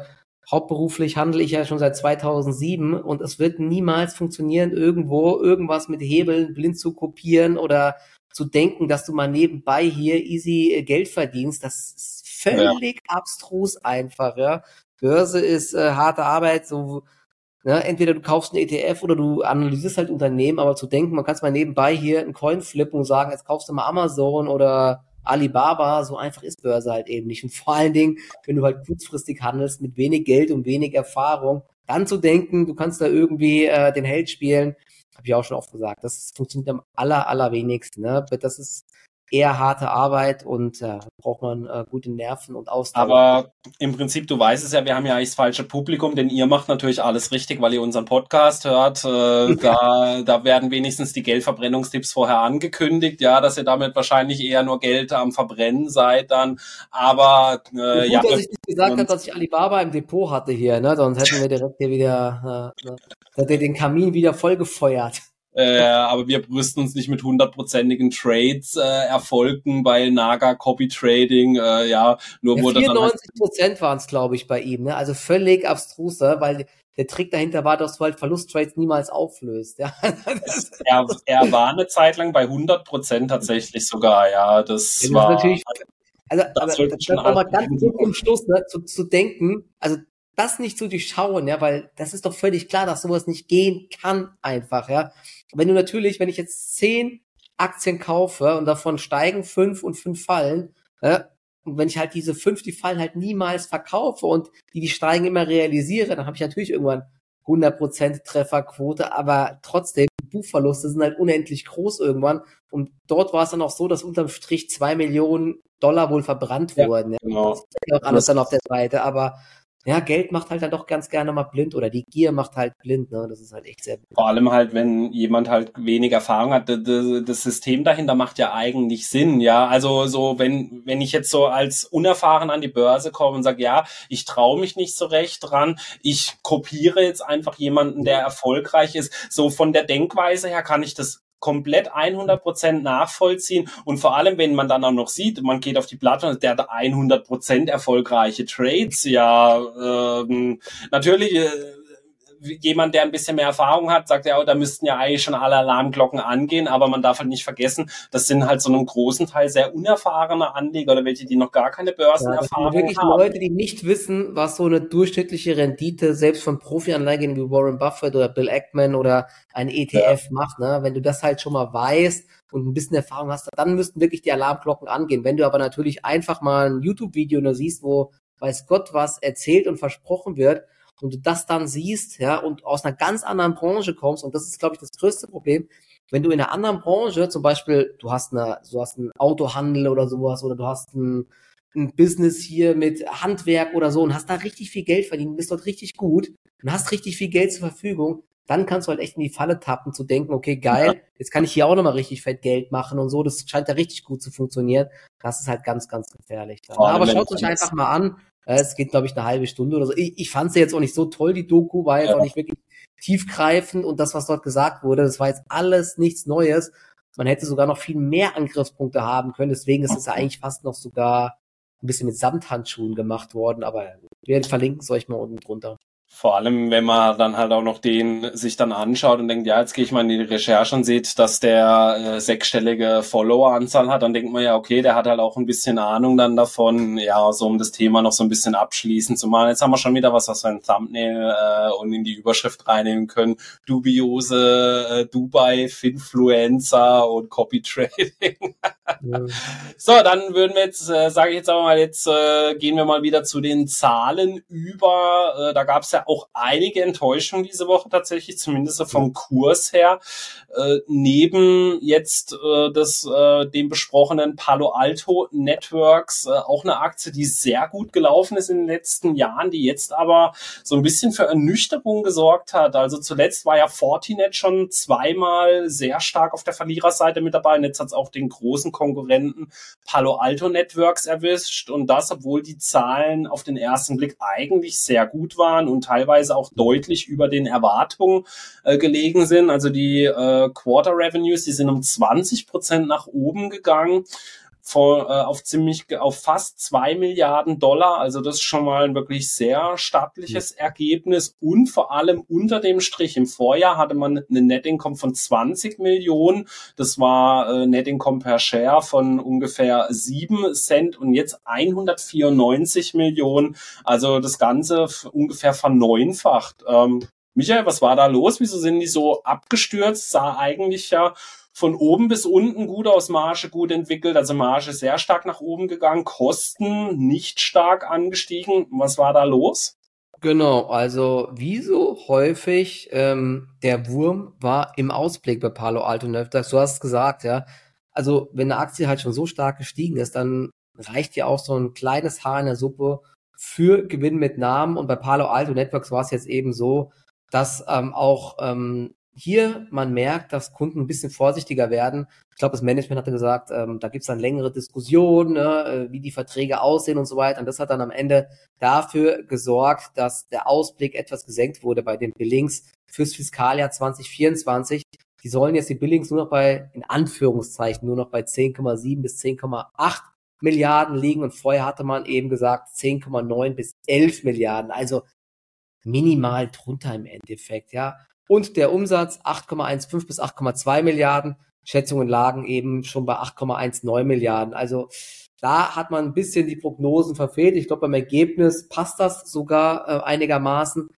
hauptberuflich handle ich ja schon seit 2007 und es wird niemals funktionieren, irgendwo irgendwas mit Hebeln blind zu kopieren oder zu denken, dass du mal nebenbei hier easy äh, Geld verdienst, das ist völlig ja. abstrus einfach, ja. Börse ist äh, harte Arbeit, so ne? entweder du kaufst einen ETF oder du analysierst halt Unternehmen, aber zu denken, man kann mal nebenbei hier einen Coin flippen und sagen, jetzt kaufst du mal Amazon oder Alibaba, so einfach ist Börse halt eben nicht. Und vor allen Dingen, wenn du halt kurzfristig handelst mit wenig Geld und wenig Erfahrung, dann zu denken, du kannst da irgendwie äh, den Held spielen, habe ich auch schon oft gesagt. Das funktioniert am aller, allerwenigsten. Ne? Das ist eher harte Arbeit und äh, braucht man äh, gute Nerven und Ausdauer. Aber im Prinzip, du weißt es ja, wir haben ja eigentlich das falsche Publikum, denn ihr macht natürlich alles richtig, weil ihr unseren Podcast hört. Äh, da, da werden wenigstens die Geldverbrennungstipps vorher angekündigt, ja, dass ihr damit wahrscheinlich eher nur Geld am Verbrennen seid dann. Aber äh, gut, ja, dass ich nicht gesagt habe, dass ich Alibaba im Depot hatte hier, ne? Sonst hätten wir direkt hier wieder äh, ne? den Kamin wieder vollgefeuert. Äh, aber wir brüsten uns nicht mit hundertprozentigen Trades äh, Erfolgen bei Naga Copy Trading. Äh, ja, nur ja, wurde 94 Prozent waren es, glaube ich, bei ihm. Ne? Also völlig abstruser, weil der Trick dahinter war, dass du halt Verlusttrades niemals auflöst. Ja? er, er war eine Zeit lang bei 100 Prozent tatsächlich sogar. Ja, das, das war natürlich. Also, das aber das mal ganz zum Schluss ne, zu, zu denken. Also das nicht zu durchschauen, ja, weil das ist doch völlig klar, dass sowas nicht gehen kann einfach, ja. Wenn du natürlich, wenn ich jetzt zehn Aktien kaufe und davon steigen fünf und fünf fallen, ja, und wenn ich halt diese fünf, die fallen halt niemals verkaufe und die, die steigen immer realisiere, dann habe ich natürlich irgendwann 100% Trefferquote, aber trotzdem, Buchverluste sind halt unendlich groß irgendwann. Und dort war es dann auch so, dass unterm Strich zwei Millionen Dollar wohl verbrannt ja, wurden. Ja. Genau. Das ist ja auch alles dann auf der Seite, aber ja, Geld macht halt dann doch ganz gerne mal blind oder die Gier macht halt blind, ne? Das ist halt echt sehr blind. Vor allem halt, wenn jemand halt wenig Erfahrung hat, das System dahinter macht ja eigentlich Sinn, ja. Also so, wenn, wenn ich jetzt so als unerfahren an die Börse komme und sage, ja, ich traue mich nicht so recht dran, ich kopiere jetzt einfach jemanden, der erfolgreich ist, so von der Denkweise her kann ich das komplett 100% nachvollziehen. Und vor allem, wenn man dann auch noch sieht, man geht auf die Plattform, der hat 100% erfolgreiche Trades, ja, ähm, natürlich, äh, jemand, der ein bisschen mehr Erfahrung hat, sagt ja, oh, da müssten ja eigentlich schon alle Alarmglocken angehen, aber man darf halt nicht vergessen, das sind halt so einem großen Teil sehr unerfahrene Anleger oder welche, die noch gar keine Börsenerfahrung ja, wirklich haben. Leute, die nicht wissen, was so eine durchschnittliche Rendite selbst von Profianlegern wie Warren Buffett oder Bill Ackman oder ein ETF ja. macht, ne? Wenn du das halt schon mal weißt und ein bisschen Erfahrung hast, dann müssten wirklich die Alarmglocken angehen. Wenn du aber natürlich einfach mal ein YouTube-Video nur siehst, wo weiß Gott was erzählt und versprochen wird, und du das dann siehst, ja, und aus einer ganz anderen Branche kommst, und das ist, glaube ich, das größte Problem, wenn du in einer anderen Branche, zum Beispiel, du hast eine, du hast einen Autohandel oder sowas, oder du hast ein, ein Business hier mit Handwerk oder so und hast da richtig viel Geld verdient, bist dort richtig gut und hast richtig viel Geld zur Verfügung, dann kannst du halt echt in die Falle tappen, zu denken, okay, geil, ja. jetzt kann ich hier auch nochmal richtig fett Geld machen und so. Das scheint ja richtig gut zu funktionieren. Das ist halt ganz, ganz gefährlich. Aber schaut euch einfach mal an. Es geht, glaube ich, eine halbe Stunde oder so. Ich, ich fand sie jetzt auch nicht so toll, die Doku, war jetzt ja. auch nicht wirklich tiefgreifend und das, was dort gesagt wurde, das war jetzt alles nichts Neues. Man hätte sogar noch viel mehr Angriffspunkte haben können. Deswegen ist es ja eigentlich fast noch sogar ein bisschen mit Samthandschuhen gemacht worden. Aber wir verlinken es euch mal unten drunter. Vor allem, wenn man dann halt auch noch den sich dann anschaut und denkt, ja, jetzt gehe ich mal in die Recherche und sieht, dass der äh, sechsstellige Follower-Anzahl hat, dann denkt man ja, okay, der hat halt auch ein bisschen Ahnung dann davon, ja, so um das Thema noch so ein bisschen abschließen zu machen. Jetzt haben wir schon wieder was, was wir Thumbnail äh, und in die Überschrift reinnehmen können. Dubiose äh, Dubai-Finfluencer und Copy-Trading. ja. So, dann würden wir jetzt, äh, sage ich jetzt aber mal, jetzt äh, gehen wir mal wieder zu den Zahlen über. Äh, da gab es ja auch einige Enttäuschungen diese Woche tatsächlich, zumindest vom Kurs her. Äh, neben jetzt äh, das, äh, dem besprochenen Palo Alto Networks äh, auch eine Aktie, die sehr gut gelaufen ist in den letzten Jahren, die jetzt aber so ein bisschen für Ernüchterung gesorgt hat. Also zuletzt war ja Fortinet schon zweimal sehr stark auf der Verliererseite mit dabei und jetzt hat es auch den großen Konkurrenten Palo Alto Networks erwischt und das, obwohl die Zahlen auf den ersten Blick eigentlich sehr gut waren und teilweise auch deutlich über den Erwartungen äh, gelegen sind. Also die äh, Quarter Revenues, die sind um 20 Prozent nach oben gegangen vor, äh, auf ziemlich auf fast zwei Milliarden Dollar. Also das ist schon mal ein wirklich sehr stattliches mhm. Ergebnis und vor allem unter dem Strich. Im Vorjahr hatte man eine Net Income von 20 Millionen. Das war äh, Net Income per Share von ungefähr 7 Cent und jetzt 194 Millionen. Also das Ganze ungefähr verneunfacht. Ähm, Michael, was war da los? Wieso sind die so abgestürzt? Sah eigentlich ja von oben bis unten gut aus, Marge gut entwickelt, also Marge sehr stark nach oben gegangen, Kosten nicht stark angestiegen. Was war da los? Genau, also wie so häufig, ähm, der Wurm war im Ausblick bei Palo Alto Networks. Du hast es gesagt, ja. Also wenn eine Aktie halt schon so stark gestiegen ist, dann reicht ja auch so ein kleines Haar in der Suppe für Gewinn mit Namen. Und bei Palo Alto Networks war es jetzt eben so, dass ähm, auch ähm, hier man merkt, dass Kunden ein bisschen vorsichtiger werden. Ich glaube, das Management hatte gesagt, ähm, da gibt es dann längere Diskussionen, ne, äh, wie die Verträge aussehen und so weiter. Und das hat dann am Ende dafür gesorgt, dass der Ausblick etwas gesenkt wurde bei den Billings fürs Fiskaljahr 2024. Die sollen jetzt die Billings nur noch bei, in Anführungszeichen, nur noch bei 10,7 bis 10,8 Milliarden liegen. Und vorher hatte man eben gesagt 10,9 bis 11 Milliarden. Also minimal drunter im Endeffekt, ja und der Umsatz 8,15 bis 8,2 Milliarden. Schätzungen lagen eben schon bei 8,19 Milliarden. Also da hat man ein bisschen die Prognosen verfehlt. Ich glaube, beim Ergebnis passt das sogar äh, einigermaßen.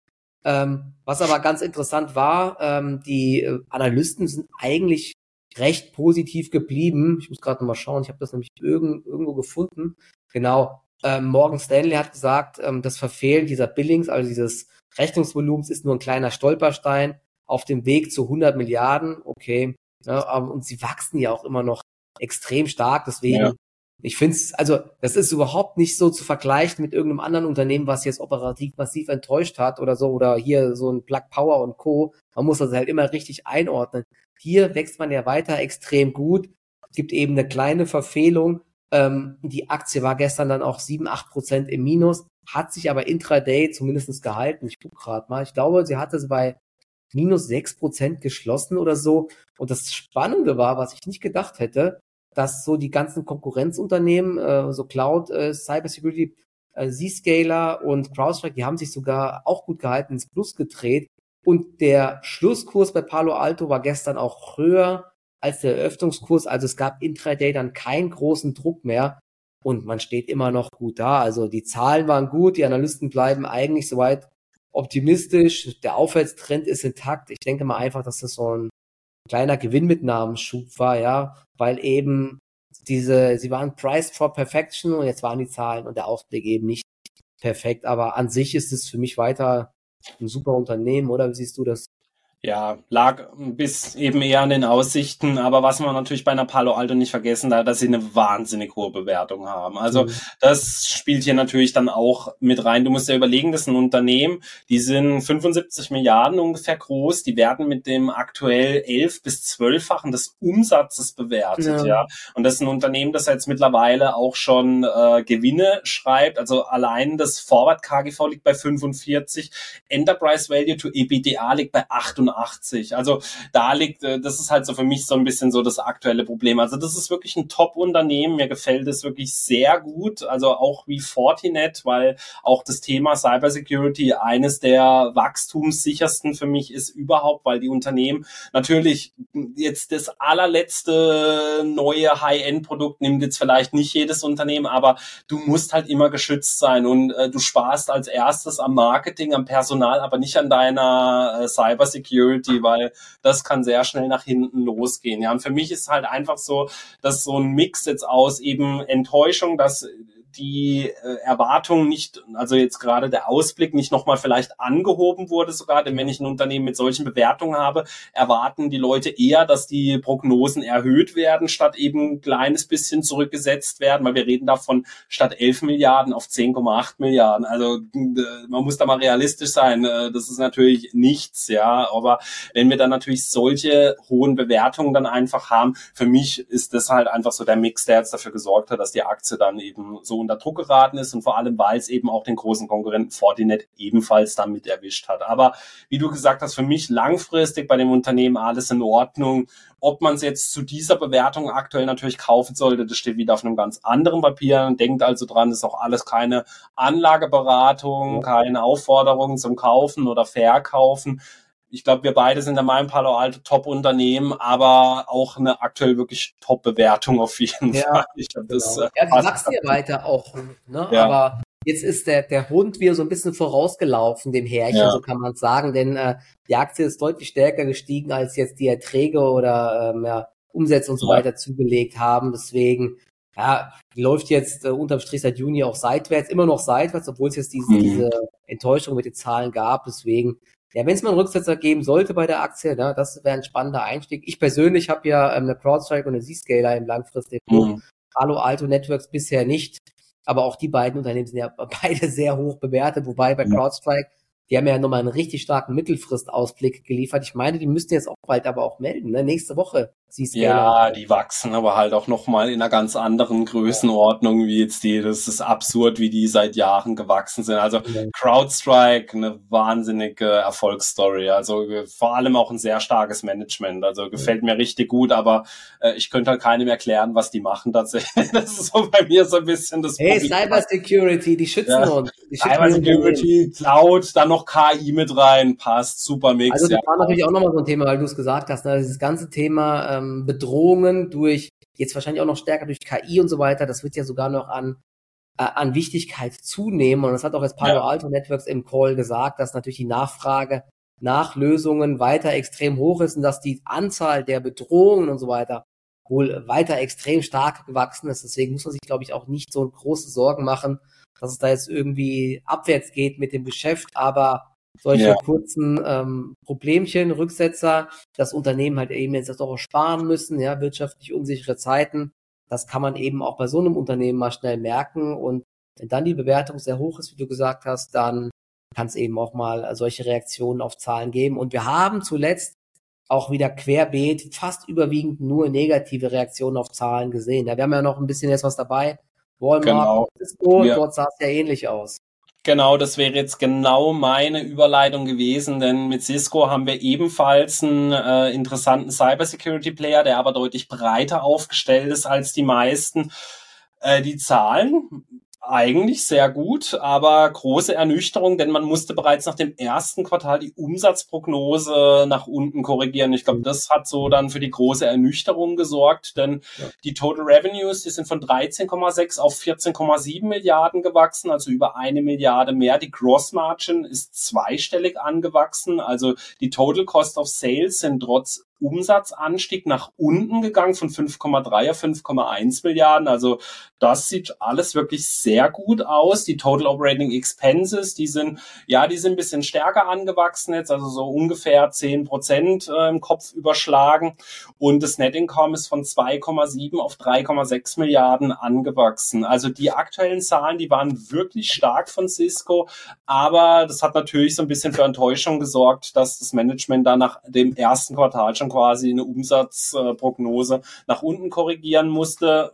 Ähm, was aber ganz interessant war, ähm, die äh, Analysten sind eigentlich recht positiv geblieben. Ich muss gerade mal schauen, ich habe das nämlich irgend, irgendwo gefunden. Genau, ähm, Morgan Stanley hat gesagt, ähm, das Verfehlen dieser Billings, also dieses Rechnungsvolumens ist nur ein kleiner Stolperstein auf dem Weg zu 100 Milliarden. Okay, ja, und sie wachsen ja auch immer noch extrem stark. Deswegen, ja. ich finde es, also das ist überhaupt nicht so zu vergleichen mit irgendeinem anderen Unternehmen, was jetzt operativ massiv enttäuscht hat oder so oder hier so ein Plug Power und Co. Man muss das halt immer richtig einordnen. Hier wächst man ja weiter extrem gut. Es gibt eben eine kleine Verfehlung. Ähm, die Aktie war gestern dann auch 7, 8 Prozent im Minus hat sich aber intraday zumindest gehalten. Ich gucke gerade mal. Ich glaube, sie hatte es bei minus sechs Prozent geschlossen oder so. Und das Spannende war, was ich nicht gedacht hätte, dass so die ganzen Konkurrenzunternehmen, äh, so Cloud, äh, Cybersecurity, äh, Zscaler und CrowdStrike, die haben sich sogar auch gut gehalten, ins Plus gedreht. Und der Schlusskurs bei Palo Alto war gestern auch höher als der Eröffnungskurs. Also es gab intraday dann keinen großen Druck mehr und man steht immer noch gut da. Also die Zahlen waren gut, die Analysten bleiben eigentlich soweit optimistisch, der Aufwärtstrend ist intakt. Ich denke mal einfach, dass das so ein kleiner Gewinnmitnahmenschub war, ja, weil eben diese, sie waren priced for perfection und jetzt waren die Zahlen und der Ausblick eben nicht perfekt. Aber an sich ist es für mich weiter ein super Unternehmen, oder wie siehst du das? Ja, lag bis eben eher an den Aussichten, aber was man natürlich bei einer Palo Alto nicht vergessen darf, dass sie eine wahnsinnig hohe Bewertung haben. Also mhm. das spielt hier natürlich dann auch mit rein. Du musst ja überlegen, das ist ein Unternehmen, die sind 75 Milliarden ungefähr groß, die werden mit dem aktuell 11 bis 12-fachen des Umsatzes bewertet, ja. ja. Und das ist ein Unternehmen, das jetzt mittlerweile auch schon äh, Gewinne schreibt. Also allein das Forward KGV liegt bei 45, Enterprise Value to EBITDA liegt bei 88 85. Also da liegt, äh, das ist halt so für mich so ein bisschen so das aktuelle Problem. Also das ist wirklich ein Top-Unternehmen. Mir gefällt es wirklich sehr gut. Also auch wie Fortinet, weil auch das Thema Cybersecurity eines der wachstumssichersten für mich ist überhaupt, weil die Unternehmen natürlich jetzt das allerletzte neue High-End-Produkt nimmt jetzt vielleicht nicht jedes Unternehmen, aber du musst halt immer geschützt sein und äh, du sparst als erstes am Marketing, am Personal, aber nicht an deiner äh, Cybersecurity Security, weil das kann sehr schnell nach hinten losgehen. Ja, und für mich ist halt einfach so, dass so ein Mix jetzt aus eben Enttäuschung, dass die äh, Erwartung nicht, also jetzt gerade der Ausblick nicht nochmal vielleicht angehoben wurde sogar, denn wenn ich ein Unternehmen mit solchen Bewertungen habe, erwarten die Leute eher, dass die Prognosen erhöht werden, statt eben ein kleines bisschen zurückgesetzt werden, weil wir reden davon statt 11 Milliarden auf 10,8 Milliarden. Also äh, man muss da mal realistisch sein. Äh, das ist natürlich nichts, ja. Aber wenn wir dann natürlich solche hohen Bewertungen dann einfach haben, für mich ist das halt einfach so der Mix, der jetzt dafür gesorgt hat, dass die Aktie dann eben so unter Druck geraten ist und vor allem, weil es eben auch den großen Konkurrenten Fortinet ebenfalls damit erwischt hat. Aber wie du gesagt hast, für mich langfristig bei dem Unternehmen alles in Ordnung. Ob man es jetzt zu dieser Bewertung aktuell natürlich kaufen sollte, das steht wieder auf einem ganz anderen Papier. Denkt also dran, ist auch alles keine Anlageberatung, keine Aufforderung zum Kaufen oder Verkaufen ich glaube, wir beide sind in meinem Palo Alto Top-Unternehmen, aber auch eine aktuell wirklich Top-Bewertung auf jeden ja, Fall. Ich glaub, das, genau. äh, ja, die wächst ja weiter auch, ne? Ja. aber jetzt ist der, der Hund wieder so ein bisschen vorausgelaufen, dem Härchen, ja. so kann man sagen, denn äh, die Aktie ist deutlich stärker gestiegen, als jetzt die Erträge oder ähm, ja, Umsätze und so weiter zugelegt haben. Deswegen, ja, läuft jetzt äh, unterm Strich seit Juni auch seitwärts, immer noch seitwärts, obwohl es jetzt diese, mhm. diese Enttäuschung mit den Zahlen gab. Deswegen ja, wenn es mal einen Rücksetzer geben sollte bei der Aktie, ne, das wäre ein spannender Einstieg. Ich persönlich habe ja ähm, eine CrowdStrike und eine Z-Scaler im Langfristdepot. Mhm. Palo Alto Networks bisher nicht. Aber auch die beiden Unternehmen sind ja beide sehr hoch bewertet, wobei bei CrowdStrike die haben ja nochmal einen richtig starken Mittelfristausblick geliefert. Ich meine, die müssten jetzt auch bald aber auch melden, ne? Nächste Woche. Ja, die wachsen aber halt auch nochmal in einer ganz anderen Größenordnung wie jetzt die. Das ist absurd, wie die seit Jahren gewachsen sind. Also. CrowdStrike, eine wahnsinnige Erfolgsstory. Also äh, vor allem auch ein sehr starkes Management. Also gefällt mir richtig gut, aber äh, ich könnte halt keinem erklären, was die machen tatsächlich. Das ist so bei mir so ein bisschen das Hey, Cyber Security, die schützen ja. uns. Cyber Security, Cloud, dann noch KI mit rein, passt, super Mix. Also das ja. war natürlich auch nochmal so ein Thema, weil du es gesagt hast, ne? dieses ganze Thema ähm, Bedrohungen durch, jetzt wahrscheinlich auch noch stärker durch KI und so weiter, das wird ja sogar noch an äh, an Wichtigkeit zunehmen. Und das hat auch jetzt Palo. Alto Networks im Call gesagt, dass natürlich die Nachfrage nach Lösungen weiter extrem hoch ist und dass die Anzahl der Bedrohungen und so weiter wohl weiter extrem stark gewachsen ist. Deswegen muss man sich, glaube ich, auch nicht so große Sorgen machen, dass es da jetzt irgendwie abwärts geht mit dem Geschäft, aber solche ja. kurzen ähm, Problemchen, Rücksetzer, das Unternehmen halt eben jetzt auch sparen müssen, ja, wirtschaftlich unsichere Zeiten, das kann man eben auch bei so einem Unternehmen mal schnell merken und wenn dann die Bewertung sehr hoch ist, wie du gesagt hast, dann kann es eben auch mal solche Reaktionen auf Zahlen geben. Und wir haben zuletzt auch wieder querbeet fast überwiegend nur negative Reaktionen auf Zahlen gesehen. Ja, wir haben ja noch ein bisschen jetzt was dabei, Walmart, genau. Cisco, ja. dort sah es ja ähnlich aus. Genau, das wäre jetzt genau meine Überleitung gewesen, denn mit Cisco haben wir ebenfalls einen äh, interessanten Cybersecurity-Player, der aber deutlich breiter aufgestellt ist als die meisten. Äh, die Zahlen eigentlich sehr gut, aber große Ernüchterung, denn man musste bereits nach dem ersten Quartal die Umsatzprognose nach unten korrigieren. Ich glaube, das hat so dann für die große Ernüchterung gesorgt, denn ja. die Total Revenues, die sind von 13,6 auf 14,7 Milliarden gewachsen, also über eine Milliarde mehr. Die Gross Margin ist zweistellig angewachsen, also die Total Cost of Sales sind trotz Umsatzanstieg nach unten gegangen von 5,3 auf 5,1 Milliarden. Also das sieht alles wirklich sehr gut aus. Die Total Operating Expenses, die sind, ja, die sind ein bisschen stärker angewachsen jetzt, also so ungefähr 10 Prozent äh, im Kopf überschlagen. Und das Net Income ist von 2,7 auf 3,6 Milliarden angewachsen. Also die aktuellen Zahlen, die waren wirklich stark von Cisco, aber das hat natürlich so ein bisschen für Enttäuschung gesorgt, dass das Management da nach dem ersten Quartal schon quasi eine Umsatzprognose nach unten korrigieren musste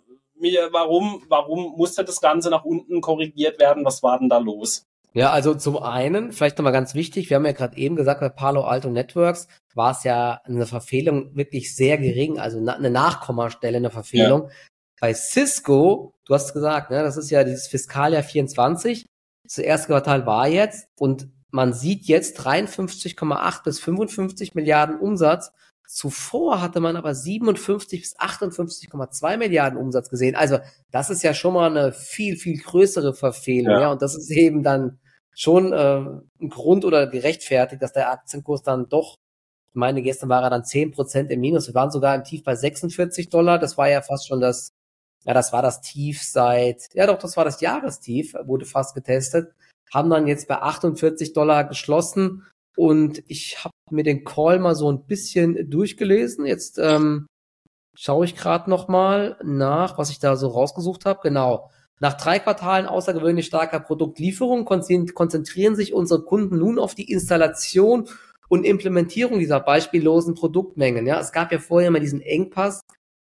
warum, warum musste das Ganze nach unten korrigiert werden? Was war denn da los? Ja, also zum einen, vielleicht nochmal ganz wichtig, wir haben ja gerade eben gesagt, bei Palo Alto Networks war es ja eine Verfehlung wirklich sehr gering, also eine Nachkommastelle, eine Verfehlung. Ja. Bei Cisco, du hast gesagt, ne, das ist ja dieses Fiskaljahr 24, das erste Quartal war jetzt und man sieht jetzt 53,8 bis 55 Milliarden Umsatz Zuvor hatte man aber 57 bis 58,2 Milliarden Umsatz gesehen. Also das ist ja schon mal eine viel, viel größere Verfehlung. Ja. ja? Und das ist eben dann schon äh, ein Grund oder gerechtfertigt, dass der Aktienkurs dann doch, ich meine, gestern war er dann 10 Prozent im Minus. Wir waren sogar im Tief bei 46 Dollar. Das war ja fast schon das, ja, das war das Tief seit, ja doch, das war das Jahrestief, wurde fast getestet. Haben dann jetzt bei 48 Dollar geschlossen und ich habe mir den Call mal so ein bisschen durchgelesen. Jetzt ähm, schaue ich gerade noch mal nach, was ich da so rausgesucht habe. Genau. Nach drei Quartalen außergewöhnlich starker Produktlieferung konzentrieren sich unsere Kunden nun auf die Installation und Implementierung dieser beispiellosen Produktmengen. Ja, es gab ja vorher mal diesen Engpass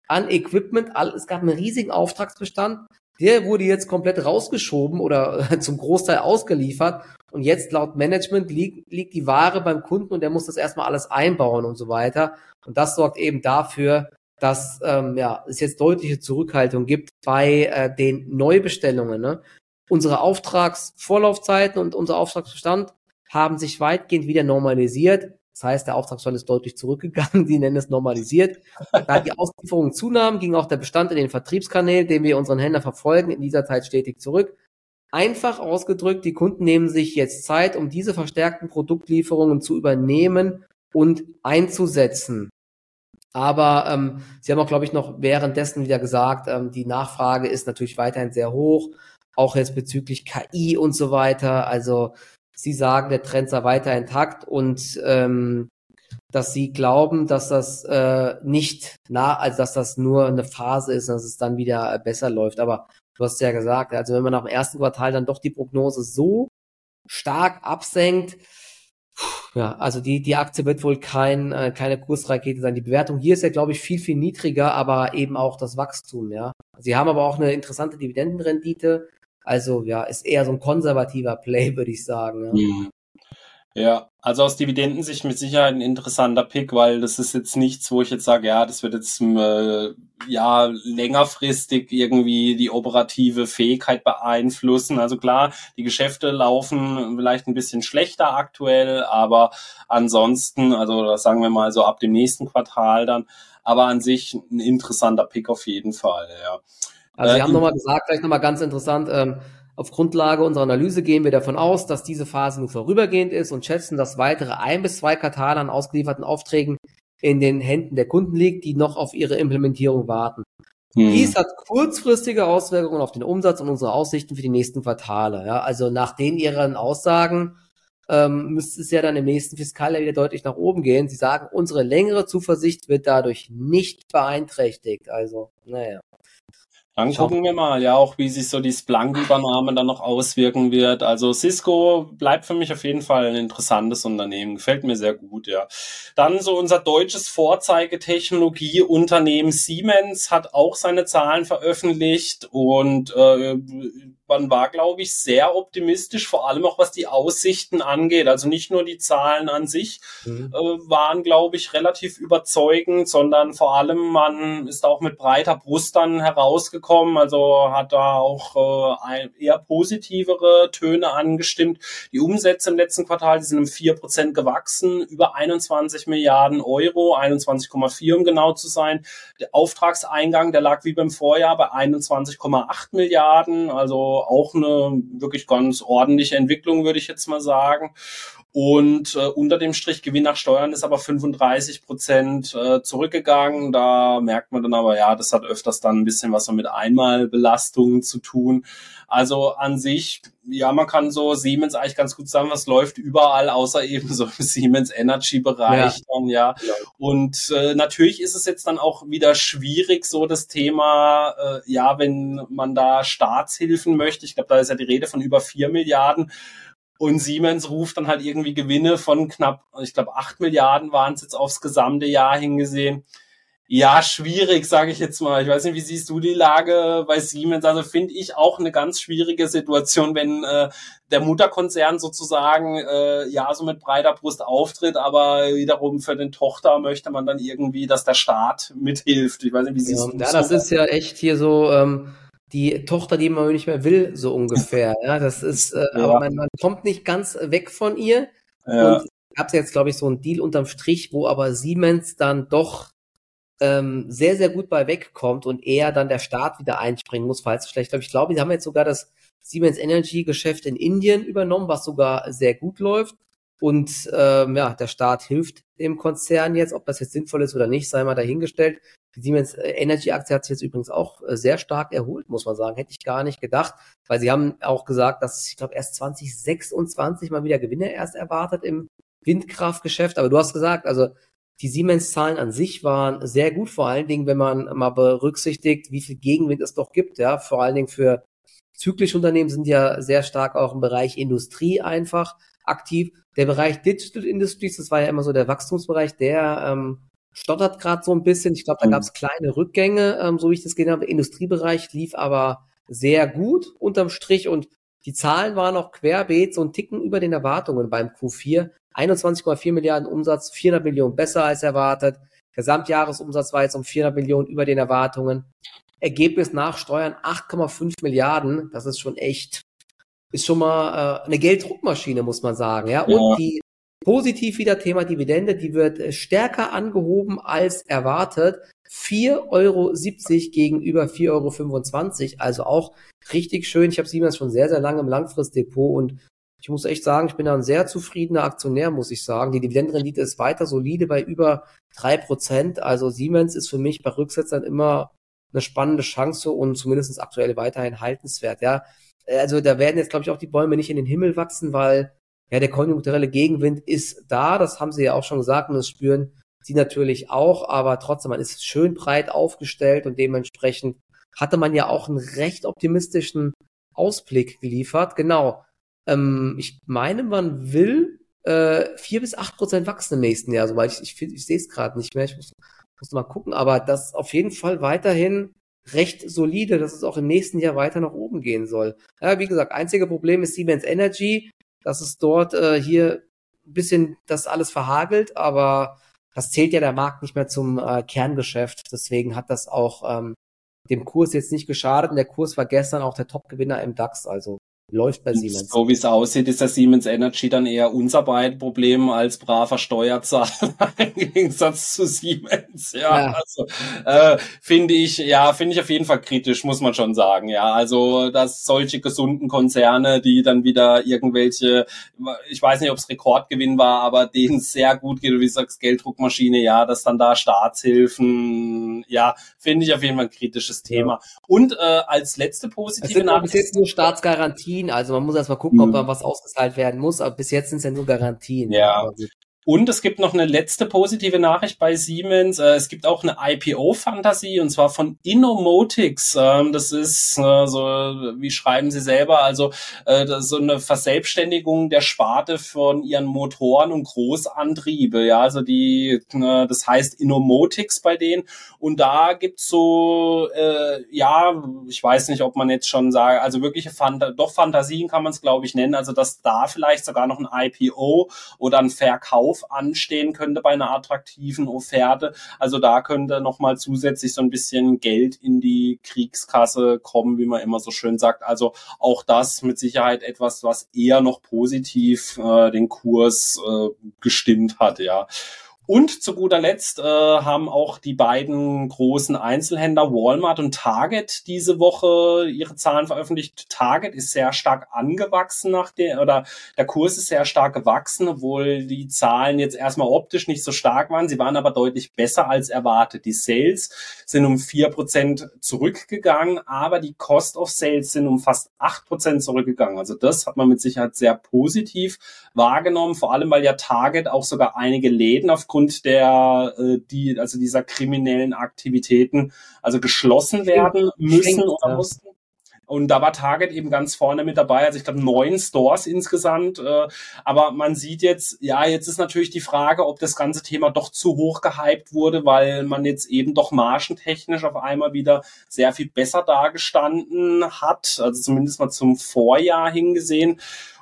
an Equipment. Es gab einen riesigen Auftragsbestand. Der wurde jetzt komplett rausgeschoben oder zum Großteil ausgeliefert und jetzt laut Management liegt, liegt die Ware beim Kunden und der muss das erstmal alles einbauen und so weiter. Und das sorgt eben dafür, dass ähm, ja, es jetzt deutliche Zurückhaltung gibt bei äh, den Neubestellungen. Ne? Unsere Auftragsvorlaufzeiten und unser Auftragsbestand haben sich weitgehend wieder normalisiert. Das heißt, der Auftragsstand ist deutlich zurückgegangen. Die nennen es normalisiert. Da die Auslieferungen zunahmen, ging auch der Bestand in den Vertriebskanälen, den wir unseren Händler verfolgen, in dieser Zeit stetig zurück. Einfach ausgedrückt, die Kunden nehmen sich jetzt Zeit, um diese verstärkten Produktlieferungen zu übernehmen und einzusetzen. Aber ähm, Sie haben auch, glaube ich, noch währenddessen wieder gesagt, ähm, die Nachfrage ist natürlich weiterhin sehr hoch, auch jetzt bezüglich KI und so weiter. Also Sie sagen, der Trend sei weiter intakt und ähm, dass Sie glauben, dass das äh, nicht nah, also dass das nur eine Phase ist, dass es dann wieder besser läuft. Aber Du hast ja gesagt, also wenn man nach dem ersten Quartal dann doch die Prognose so stark absenkt, ja, also die, die Aktie wird wohl kein, äh, keine Kursrakete sein. Die Bewertung hier ist ja, glaube ich, viel, viel niedriger, aber eben auch das Wachstum, ja. Sie haben aber auch eine interessante Dividendenrendite. Also, ja, ist eher so ein konservativer Play, würde ich sagen. Ja. Mhm. Ja, also aus Dividendensicht mit Sicherheit ein interessanter Pick, weil das ist jetzt nichts, wo ich jetzt sage, ja, das wird jetzt äh, ja längerfristig irgendwie die operative Fähigkeit beeinflussen. Also klar, die Geschäfte laufen vielleicht ein bisschen schlechter aktuell, aber ansonsten, also sagen wir mal so ab dem nächsten Quartal dann, aber an sich ein interessanter Pick auf jeden Fall, ja. Also Sie äh, haben nochmal gesagt, vielleicht nochmal ganz interessant, ähm, auf Grundlage unserer Analyse gehen wir davon aus, dass diese Phase nur vorübergehend ist und schätzen, dass weitere ein bis zwei Quartale an ausgelieferten Aufträgen in den Händen der Kunden liegt, die noch auf ihre Implementierung warten. Hm. Dies hat kurzfristige Auswirkungen auf den Umsatz und unsere Aussichten für die nächsten Quartale. Ja, also nach den ihren Aussagen ähm, müsste es ja dann im nächsten Fiskaljahr wieder deutlich nach oben gehen. Sie sagen, unsere längere Zuversicht wird dadurch nicht beeinträchtigt. Also, naja. Dann gucken wir mal, ja, auch wie sich so die Splunk-Übernahme dann noch auswirken wird. Also Cisco bleibt für mich auf jeden Fall ein interessantes Unternehmen. Gefällt mir sehr gut, ja. Dann so unser deutsches Vorzeigetechnologieunternehmen Siemens hat auch seine Zahlen veröffentlicht und äh, man war, glaube ich, sehr optimistisch, vor allem auch was die Aussichten angeht. Also nicht nur die Zahlen an sich mhm. äh, waren, glaube ich, relativ überzeugend, sondern vor allem man ist auch mit breiter Brust dann herausgekommen. Also hat da auch äh, eher positivere Töne angestimmt. Die Umsätze im letzten Quartal, die sind um vier Prozent gewachsen, über 21 Milliarden Euro, 21,4 um genau zu sein. Der Auftragseingang, der lag wie beim Vorjahr bei 21,8 Milliarden, also auch eine wirklich ganz ordentliche Entwicklung, würde ich jetzt mal sagen. Und äh, unter dem Strich Gewinn nach Steuern ist aber 35 Prozent äh, zurückgegangen. Da merkt man dann aber, ja, das hat öfters dann ein bisschen was mit Einmalbelastungen zu tun. Also an sich, ja, man kann so Siemens eigentlich ganz gut sagen, was läuft überall, außer eben so im Siemens Energy Bereich ja. dann, ja. ja. Und äh, natürlich ist es jetzt dann auch wieder schwierig, so das Thema, äh, ja, wenn man da Staatshilfen möchte. Ich glaube, da ist ja die Rede von über vier Milliarden. Und Siemens ruft dann halt irgendwie Gewinne von knapp, ich glaube, acht Milliarden waren es jetzt aufs gesamte Jahr hingesehen ja, schwierig, sage ich jetzt mal. Ich weiß nicht, wie siehst du die Lage bei Siemens? Also finde ich auch eine ganz schwierige Situation, wenn äh, der Mutterkonzern sozusagen äh, ja so mit breiter Brust auftritt, aber wiederum für den Tochter möchte man dann irgendwie, dass der Staat mithilft. Ich weiß nicht, wie siehst ja, du das? Ja, das ist ja echt hier so ähm, die Tochter, die man nicht mehr will, so ungefähr. ja, das ist, äh, ja. aber man, man kommt nicht ganz weg von ihr. Ja. Und gab es jetzt, glaube ich, so einen Deal unterm Strich, wo aber Siemens dann doch ähm, sehr, sehr gut bei wegkommt und eher dann der Staat wieder einspringen muss, falls es schlecht läuft. Ich glaube, die haben jetzt sogar das Siemens Energy Geschäft in Indien übernommen, was sogar sehr gut läuft. Und ähm, ja, der Staat hilft dem Konzern jetzt, ob das jetzt sinnvoll ist oder nicht, sei mal dahingestellt. Die Siemens äh, Energy Aktie hat sich jetzt übrigens auch äh, sehr stark erholt, muss man sagen. Hätte ich gar nicht gedacht, weil sie haben auch gesagt, dass ich glaube erst 2026 mal wieder Gewinne erst erwartet im Windkraftgeschäft. Aber du hast gesagt, also die Siemens-Zahlen an sich waren sehr gut, vor allen Dingen, wenn man mal berücksichtigt, wie viel Gegenwind es doch gibt. Ja, vor allen Dingen für zyklische Unternehmen sind ja sehr stark auch im Bereich Industrie einfach aktiv. Der Bereich Digital Industries, das war ja immer so der Wachstumsbereich, der ähm, stottert gerade so ein bisschen. Ich glaube, da mhm. gab es kleine Rückgänge, ähm, so wie ich das gesehen habe. Der Industriebereich lief aber sehr gut unterm Strich und die Zahlen waren auch querbeet so ein Ticken über den Erwartungen beim Q4. 21,4 Milliarden Umsatz, 400 Millionen besser als erwartet. Gesamtjahresumsatz war jetzt um 400 Millionen über den Erwartungen. Ergebnis nach Steuern 8,5 Milliarden. Das ist schon echt, ist schon mal äh, eine Gelddruckmaschine, muss man sagen. Ja, ja. und die positiv wieder Thema Dividende, die wird äh, stärker angehoben als erwartet. 4,70 Euro gegenüber 4,25 Euro. Also auch richtig schön. Ich habe Siemens schon sehr, sehr lange im Langfristdepot und ich muss echt sagen, ich bin da ein sehr zufriedener Aktionär, muss ich sagen. Die Dividendenrendite ist weiter solide bei über drei Prozent. Also Siemens ist für mich bei Rücksetzern immer eine spannende Chance und zumindest aktuell weiterhin haltenswert. Ja, also da werden jetzt, glaube ich, auch die Bäume nicht in den Himmel wachsen, weil ja der konjunkturelle Gegenwind ist da. Das haben sie ja auch schon gesagt und das spüren sie natürlich auch. Aber trotzdem, man ist schön breit aufgestellt und dementsprechend hatte man ja auch einen recht optimistischen Ausblick geliefert. Genau. Ähm, ich meine, man will äh, 4 bis acht Prozent wachsen im nächsten Jahr, soweit ich, ich, ich sehe es gerade nicht mehr. Ich muss, muss mal gucken, aber das auf jeden Fall weiterhin recht solide, dass es auch im nächsten Jahr weiter nach oben gehen soll. Ja, wie gesagt, einzige Problem ist Siemens Energy, dass es dort äh, hier ein bisschen das alles verhagelt, aber das zählt ja der Markt nicht mehr zum äh, Kerngeschäft. Deswegen hat das auch ähm, dem Kurs jetzt nicht geschadet. Und der Kurs war gestern auch der Topgewinner im DAX. Also läuft bei Siemens. So wie es aussieht, ist der Siemens Energy dann eher unser beiden Problem als braver Steuerzahler im Gegensatz zu Siemens. Ja, ja. also äh, finde ich, ja, finde ich auf jeden Fall kritisch, muss man schon sagen. Ja, also dass solche gesunden Konzerne, die dann wieder irgendwelche, ich weiß nicht, ob es Rekordgewinn war, aber denen sehr gut geht, wie du sagst, Gelddruckmaschine, ja, dass dann da Staatshilfen, ja, finde ich auf jeden Fall ein kritisches Thema. Ja. Und äh, als letzte positive Nachricht. Sind nur Staatsgarantien Garantien. Also man muss erstmal gucken, ob mhm. da was ausgezahlt werden muss, aber bis jetzt sind es ja nur Garantien. Ja. Und es gibt noch eine letzte positive Nachricht bei Siemens. Äh, es gibt auch eine IPO-Fantasie und zwar von Innomotics. Ähm, das ist äh, so, wie schreiben sie selber, also äh, so eine Verselbstständigung der Sparte von ihren Motoren und Großantriebe. Ja, also die, das heißt Innomotics bei denen. Und da gibt's so, ja, ich weiß nicht, ob man jetzt schon sagt, also wirkliche Fant doch Fantasien kann man es, glaube ich, nennen. Also dass da vielleicht sogar noch ein IPO oder ein Verkauf Kauf anstehen könnte bei einer attraktiven Offerte. Also da könnte nochmal zusätzlich so ein bisschen Geld in die Kriegskasse kommen, wie man immer so schön sagt. Also auch das mit Sicherheit etwas, was eher noch positiv äh, den Kurs äh, gestimmt hat, ja. Und zu guter Letzt äh, haben auch die beiden großen Einzelhändler Walmart und Target diese Woche ihre Zahlen veröffentlicht. Target ist sehr stark angewachsen nach der, oder der Kurs ist sehr stark gewachsen, obwohl die Zahlen jetzt erstmal optisch nicht so stark waren. Sie waren aber deutlich besser als erwartet. Die Sales sind um vier Prozent zurückgegangen, aber die Cost of Sales sind um fast acht Prozent zurückgegangen. Also das hat man mit Sicherheit sehr positiv wahrgenommen, vor allem weil ja Target auch sogar einige Läden aufgrund aufgrund der, äh, die, also dieser kriminellen Aktivitäten, also geschlossen werden müssen oder mussten. Und da war Target eben ganz vorne mit dabei. Also ich glaube neun Stores insgesamt. Äh, aber man sieht jetzt, ja, jetzt ist natürlich die Frage, ob das ganze Thema doch zu hoch gehypt wurde, weil man jetzt eben doch margentechnisch auf einmal wieder sehr viel besser dargestanden hat. Also zumindest mal zum Vorjahr hingesehen.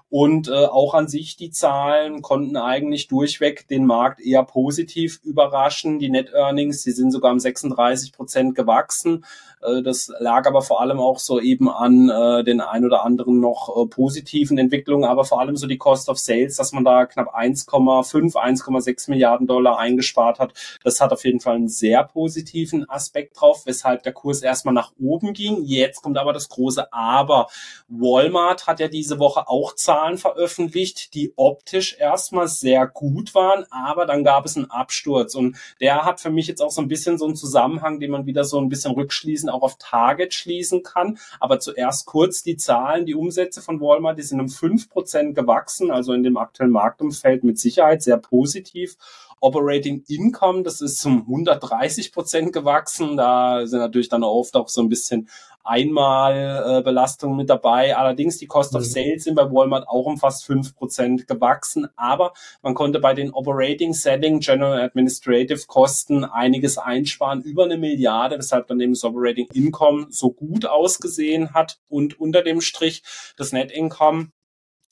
Und äh, auch an sich die Zahlen konnten eigentlich durchweg den Markt eher positiv überraschen. Die Net Earnings, die sind sogar um 36 Prozent gewachsen. Äh, das lag aber vor allem auch so eben an äh, den ein oder anderen noch äh, positiven Entwicklungen, aber vor allem so die Cost of Sales, dass man da knapp 1,5, 1,6 Milliarden Dollar eingespart hat. Das hat auf jeden Fall einen sehr positiven Aspekt drauf, weshalb der Kurs erstmal nach oben ging. Jetzt kommt aber das große Aber. Walmart hat ja diese Woche auch Zahlen veröffentlicht, die optisch erstmal sehr gut waren, aber dann gab es einen Absturz und der hat für mich jetzt auch so ein bisschen so einen Zusammenhang, den man wieder so ein bisschen rückschließen auch auf Target schließen kann. Aber zuerst kurz die Zahlen, die Umsätze von Walmart, die sind um fünf Prozent gewachsen, also in dem aktuellen Marktumfeld mit Sicherheit sehr positiv. Operating Income, das ist um 130 Prozent gewachsen. Da sind natürlich dann oft auch so ein bisschen Einmalbelastungen äh, mit dabei. Allerdings die Cost of mhm. Sales sind bei Walmart auch um fast fünf Prozent gewachsen. Aber man konnte bei den Operating Selling General Administrative Kosten einiges einsparen, über eine Milliarde, weshalb dann eben das Operating Income so gut ausgesehen hat. Und unter dem Strich das Net Income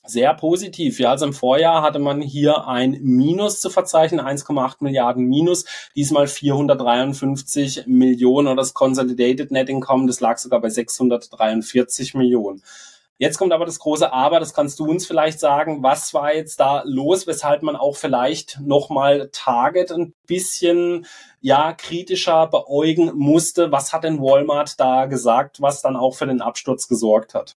sehr positiv. Ja, also im Vorjahr hatte man hier ein Minus zu verzeichnen, 1,8 Milliarden Minus, diesmal 453 Millionen oder das Consolidated Net Income, das lag sogar bei 643 Millionen. Jetzt kommt aber das große Aber, das kannst du uns vielleicht sagen, was war jetzt da los, weshalb man auch vielleicht nochmal Target ein bisschen ja kritischer beäugen musste. Was hat denn Walmart da gesagt, was dann auch für den Absturz gesorgt hat?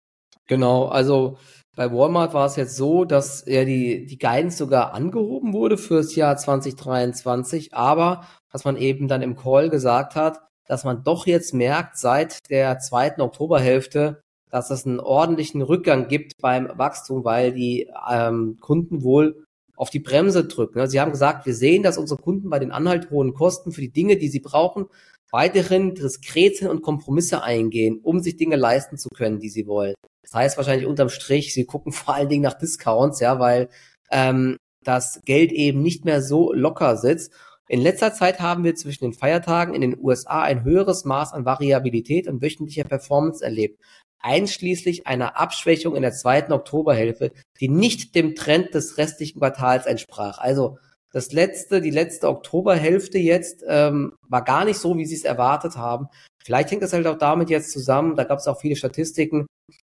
Genau, also bei Walmart war es jetzt so, dass ja die, die Guidance sogar angehoben wurde fürs Jahr 2023, aber dass man eben dann im Call gesagt hat, dass man doch jetzt merkt, seit der zweiten Oktoberhälfte, dass es einen ordentlichen Rückgang gibt beim Wachstum, weil die ähm, Kunden wohl auf die Bremse drücken. Sie haben gesagt, wir sehen, dass unsere Kunden bei den anhalt hohen Kosten für die Dinge, die sie brauchen, weiterhin diskret und Kompromisse eingehen, um sich Dinge leisten zu können, die sie wollen. Das heißt wahrscheinlich unterm Strich, sie gucken vor allen Dingen nach Discounts, ja, weil ähm, das Geld eben nicht mehr so locker sitzt. In letzter Zeit haben wir zwischen den Feiertagen in den USA ein höheres Maß an Variabilität und wöchentlicher Performance erlebt, einschließlich einer Abschwächung in der zweiten Oktoberhälfte, die nicht dem Trend des restlichen Quartals entsprach. Also das letzte, die letzte Oktoberhälfte jetzt ähm, war gar nicht so, wie sie es erwartet haben. Vielleicht hängt das halt auch damit jetzt zusammen, da gab es auch viele Statistiken,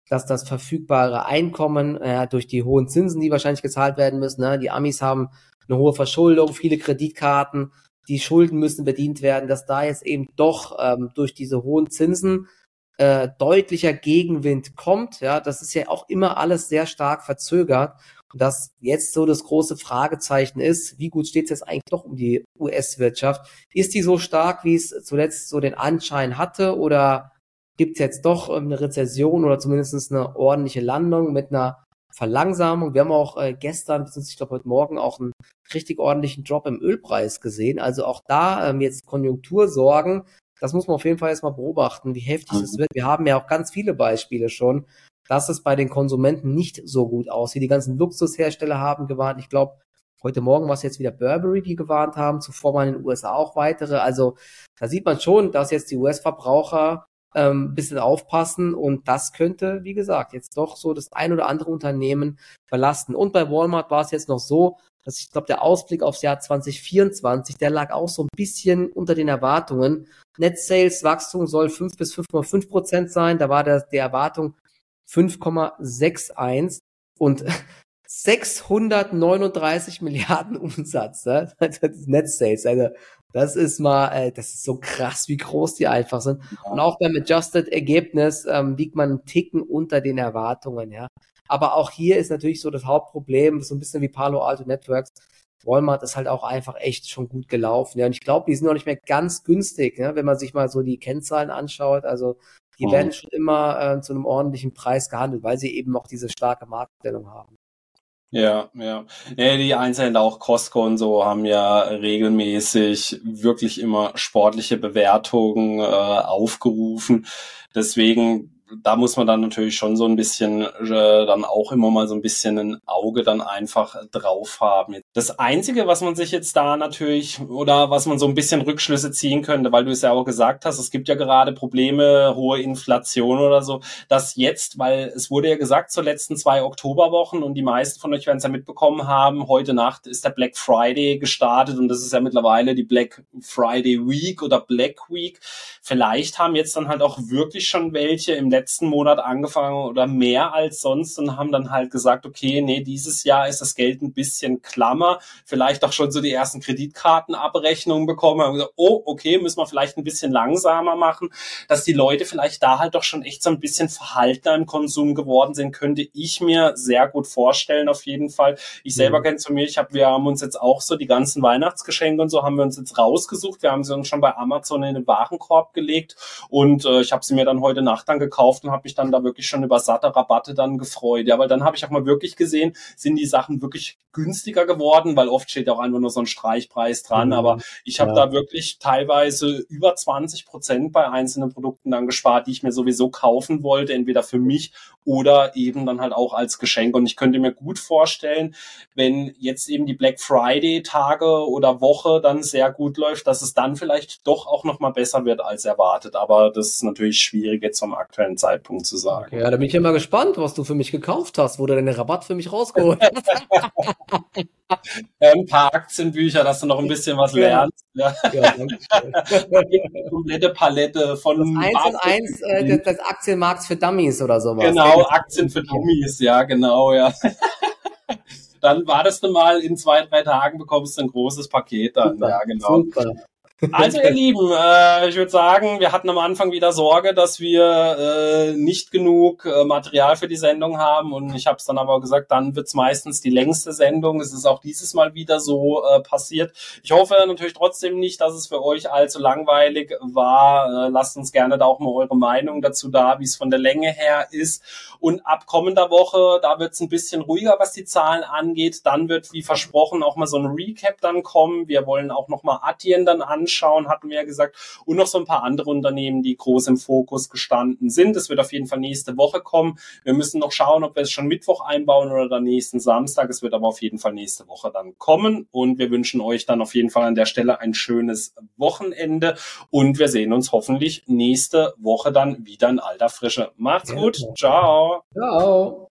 dass das verfügbare Einkommen äh, durch die hohen Zinsen, die wahrscheinlich gezahlt werden müssen, ne, die Amis haben eine hohe Verschuldung, viele Kreditkarten, die Schulden müssen bedient werden, dass da jetzt eben doch ähm, durch diese hohen Zinsen äh, deutlicher Gegenwind kommt. Ja, das ist ja auch immer alles sehr stark verzögert dass jetzt so das große Fragezeichen ist, wie gut steht es jetzt eigentlich doch um die US-Wirtschaft? Ist die so stark, wie es zuletzt so den Anschein hatte oder gibt es jetzt doch eine Rezession oder zumindest eine ordentliche Landung mit einer Verlangsamung. Wir haben auch äh, gestern, beziehungsweise ich glaube heute Morgen, auch einen richtig ordentlichen Drop im Ölpreis gesehen. Also auch da ähm, jetzt Konjunktursorgen, das muss man auf jeden Fall erstmal beobachten, wie heftig es mhm. wird. Wir haben ja auch ganz viele Beispiele schon, dass es bei den Konsumenten nicht so gut aussieht. Die ganzen Luxushersteller haben gewarnt. Ich glaube, heute Morgen war es jetzt wieder Burberry, die gewarnt haben. Zuvor waren in den USA auch weitere. Also da sieht man schon, dass jetzt die US-Verbraucher ähm, bisschen aufpassen und das könnte, wie gesagt, jetzt doch so das ein oder andere Unternehmen belasten. Und bei Walmart war es jetzt noch so, dass ich glaube, der Ausblick aufs Jahr 2024, der lag auch so ein bisschen unter den Erwartungen. Net Sales Wachstum soll 5 bis 5,5 Prozent sein. Da war der, die Erwartung 5,61 und 639 Milliarden Umsatz, ne? das ist Net Sales. Also das ist mal, äh, das ist so krass, wie groß die einfach sind. Und auch beim Adjusted Ergebnis ähm, liegt man einen Ticken unter den Erwartungen, ja. Aber auch hier ist natürlich so das Hauptproblem, so ein bisschen wie Palo Alto Networks. Walmart ist halt auch einfach echt schon gut gelaufen. Ja, und ich glaube, die sind noch nicht mehr ganz günstig, ne? wenn man sich mal so die Kennzahlen anschaut. Also die oh. werden schon immer äh, zu einem ordentlichen Preis gehandelt, weil sie eben noch diese starke Marktstellung haben. Ja, ja. ja die Einzelhändler, auch Costco und so, haben ja regelmäßig wirklich immer sportliche Bewertungen äh, aufgerufen. Deswegen da muss man dann natürlich schon so ein bisschen äh, dann auch immer mal so ein bisschen ein Auge dann einfach drauf haben. Das Einzige, was man sich jetzt da natürlich oder was man so ein bisschen Rückschlüsse ziehen könnte, weil du es ja auch gesagt hast, es gibt ja gerade Probleme, hohe Inflation oder so, dass jetzt, weil es wurde ja gesagt zur letzten zwei Oktoberwochen und die meisten von euch werden es ja mitbekommen haben, heute Nacht ist der Black Friday gestartet und das ist ja mittlerweile die Black Friday Week oder Black Week. Vielleicht haben jetzt dann halt auch wirklich schon welche im letzten Monat angefangen oder mehr als sonst und haben dann halt gesagt, okay, nee, dieses Jahr ist das Geld ein bisschen klammer, vielleicht auch schon so die ersten Kreditkartenabrechnungen bekommen, haben gesagt, oh, okay, müssen wir vielleicht ein bisschen langsamer machen, dass die Leute vielleicht da halt doch schon echt so ein bisschen verhaltener im Konsum geworden sind, könnte ich mir sehr gut vorstellen, auf jeden Fall. Ich selber mhm. kenne zu mir, ich habe, wir haben uns jetzt auch so die ganzen Weihnachtsgeschenke und so haben wir uns jetzt rausgesucht. Wir haben sie uns schon bei Amazon in den Warenkorb gelegt und äh, ich habe sie mir dann heute Nacht dann gekauft gekauft und habe mich dann da wirklich schon über satte Rabatte dann gefreut. Ja, weil dann habe ich auch mal wirklich gesehen, sind die Sachen wirklich günstiger geworden, weil oft steht auch einfach nur so ein Streichpreis dran. Mhm. Aber ich habe ja. da wirklich teilweise über 20 Prozent bei einzelnen Produkten dann gespart, die ich mir sowieso kaufen wollte, entweder für mich oder eben dann halt auch als Geschenk. Und ich könnte mir gut vorstellen, wenn jetzt eben die Black Friday Tage oder Woche dann sehr gut läuft, dass es dann vielleicht doch auch noch mal besser wird als erwartet. Aber das ist natürlich schwierig jetzt zum aktuellen Zeitpunkt zu sagen. Okay, ja, da bin ich ja mal gespannt, was du für mich gekauft hast, wo du deinen Rabatt für mich rausgeholt hast. ein paar Aktienbücher, dass du noch ein bisschen was lernst. Ja. ja komplette Palette von das 1 und 1 äh, des, des Aktienmarkts für Dummies oder sowas. Genau, Aktien für Dummies, ja, genau, ja. dann war das dann mal in zwei, drei Tagen bekommst du ein großes Paket dann. Super, ja, genau. Super. Also ihr Lieben, äh, ich würde sagen, wir hatten am Anfang wieder Sorge, dass wir äh, nicht genug äh, Material für die Sendung haben und ich habe es dann aber gesagt, dann wird's meistens die längste Sendung. Es ist auch dieses Mal wieder so äh, passiert. Ich hoffe natürlich trotzdem nicht, dass es für euch allzu langweilig war. Äh, lasst uns gerne da auch mal eure Meinung dazu da, wie es von der Länge her ist. Und ab kommender Woche, da wird's ein bisschen ruhiger, was die Zahlen angeht. Dann wird, wie versprochen, auch mal so ein Recap dann kommen. Wir wollen auch noch mal Attien dann anschauen anschauen, hatten wir ja gesagt. Und noch so ein paar andere Unternehmen, die groß im Fokus gestanden sind. Das wird auf jeden Fall nächste Woche kommen. Wir müssen noch schauen, ob wir es schon Mittwoch einbauen oder dann nächsten Samstag. Es wird aber auf jeden Fall nächste Woche dann kommen. Und wir wünschen euch dann auf jeden Fall an der Stelle ein schönes Wochenende. Und wir sehen uns hoffentlich nächste Woche dann wieder in alter Frische. Macht's gut. Ciao. Ciao.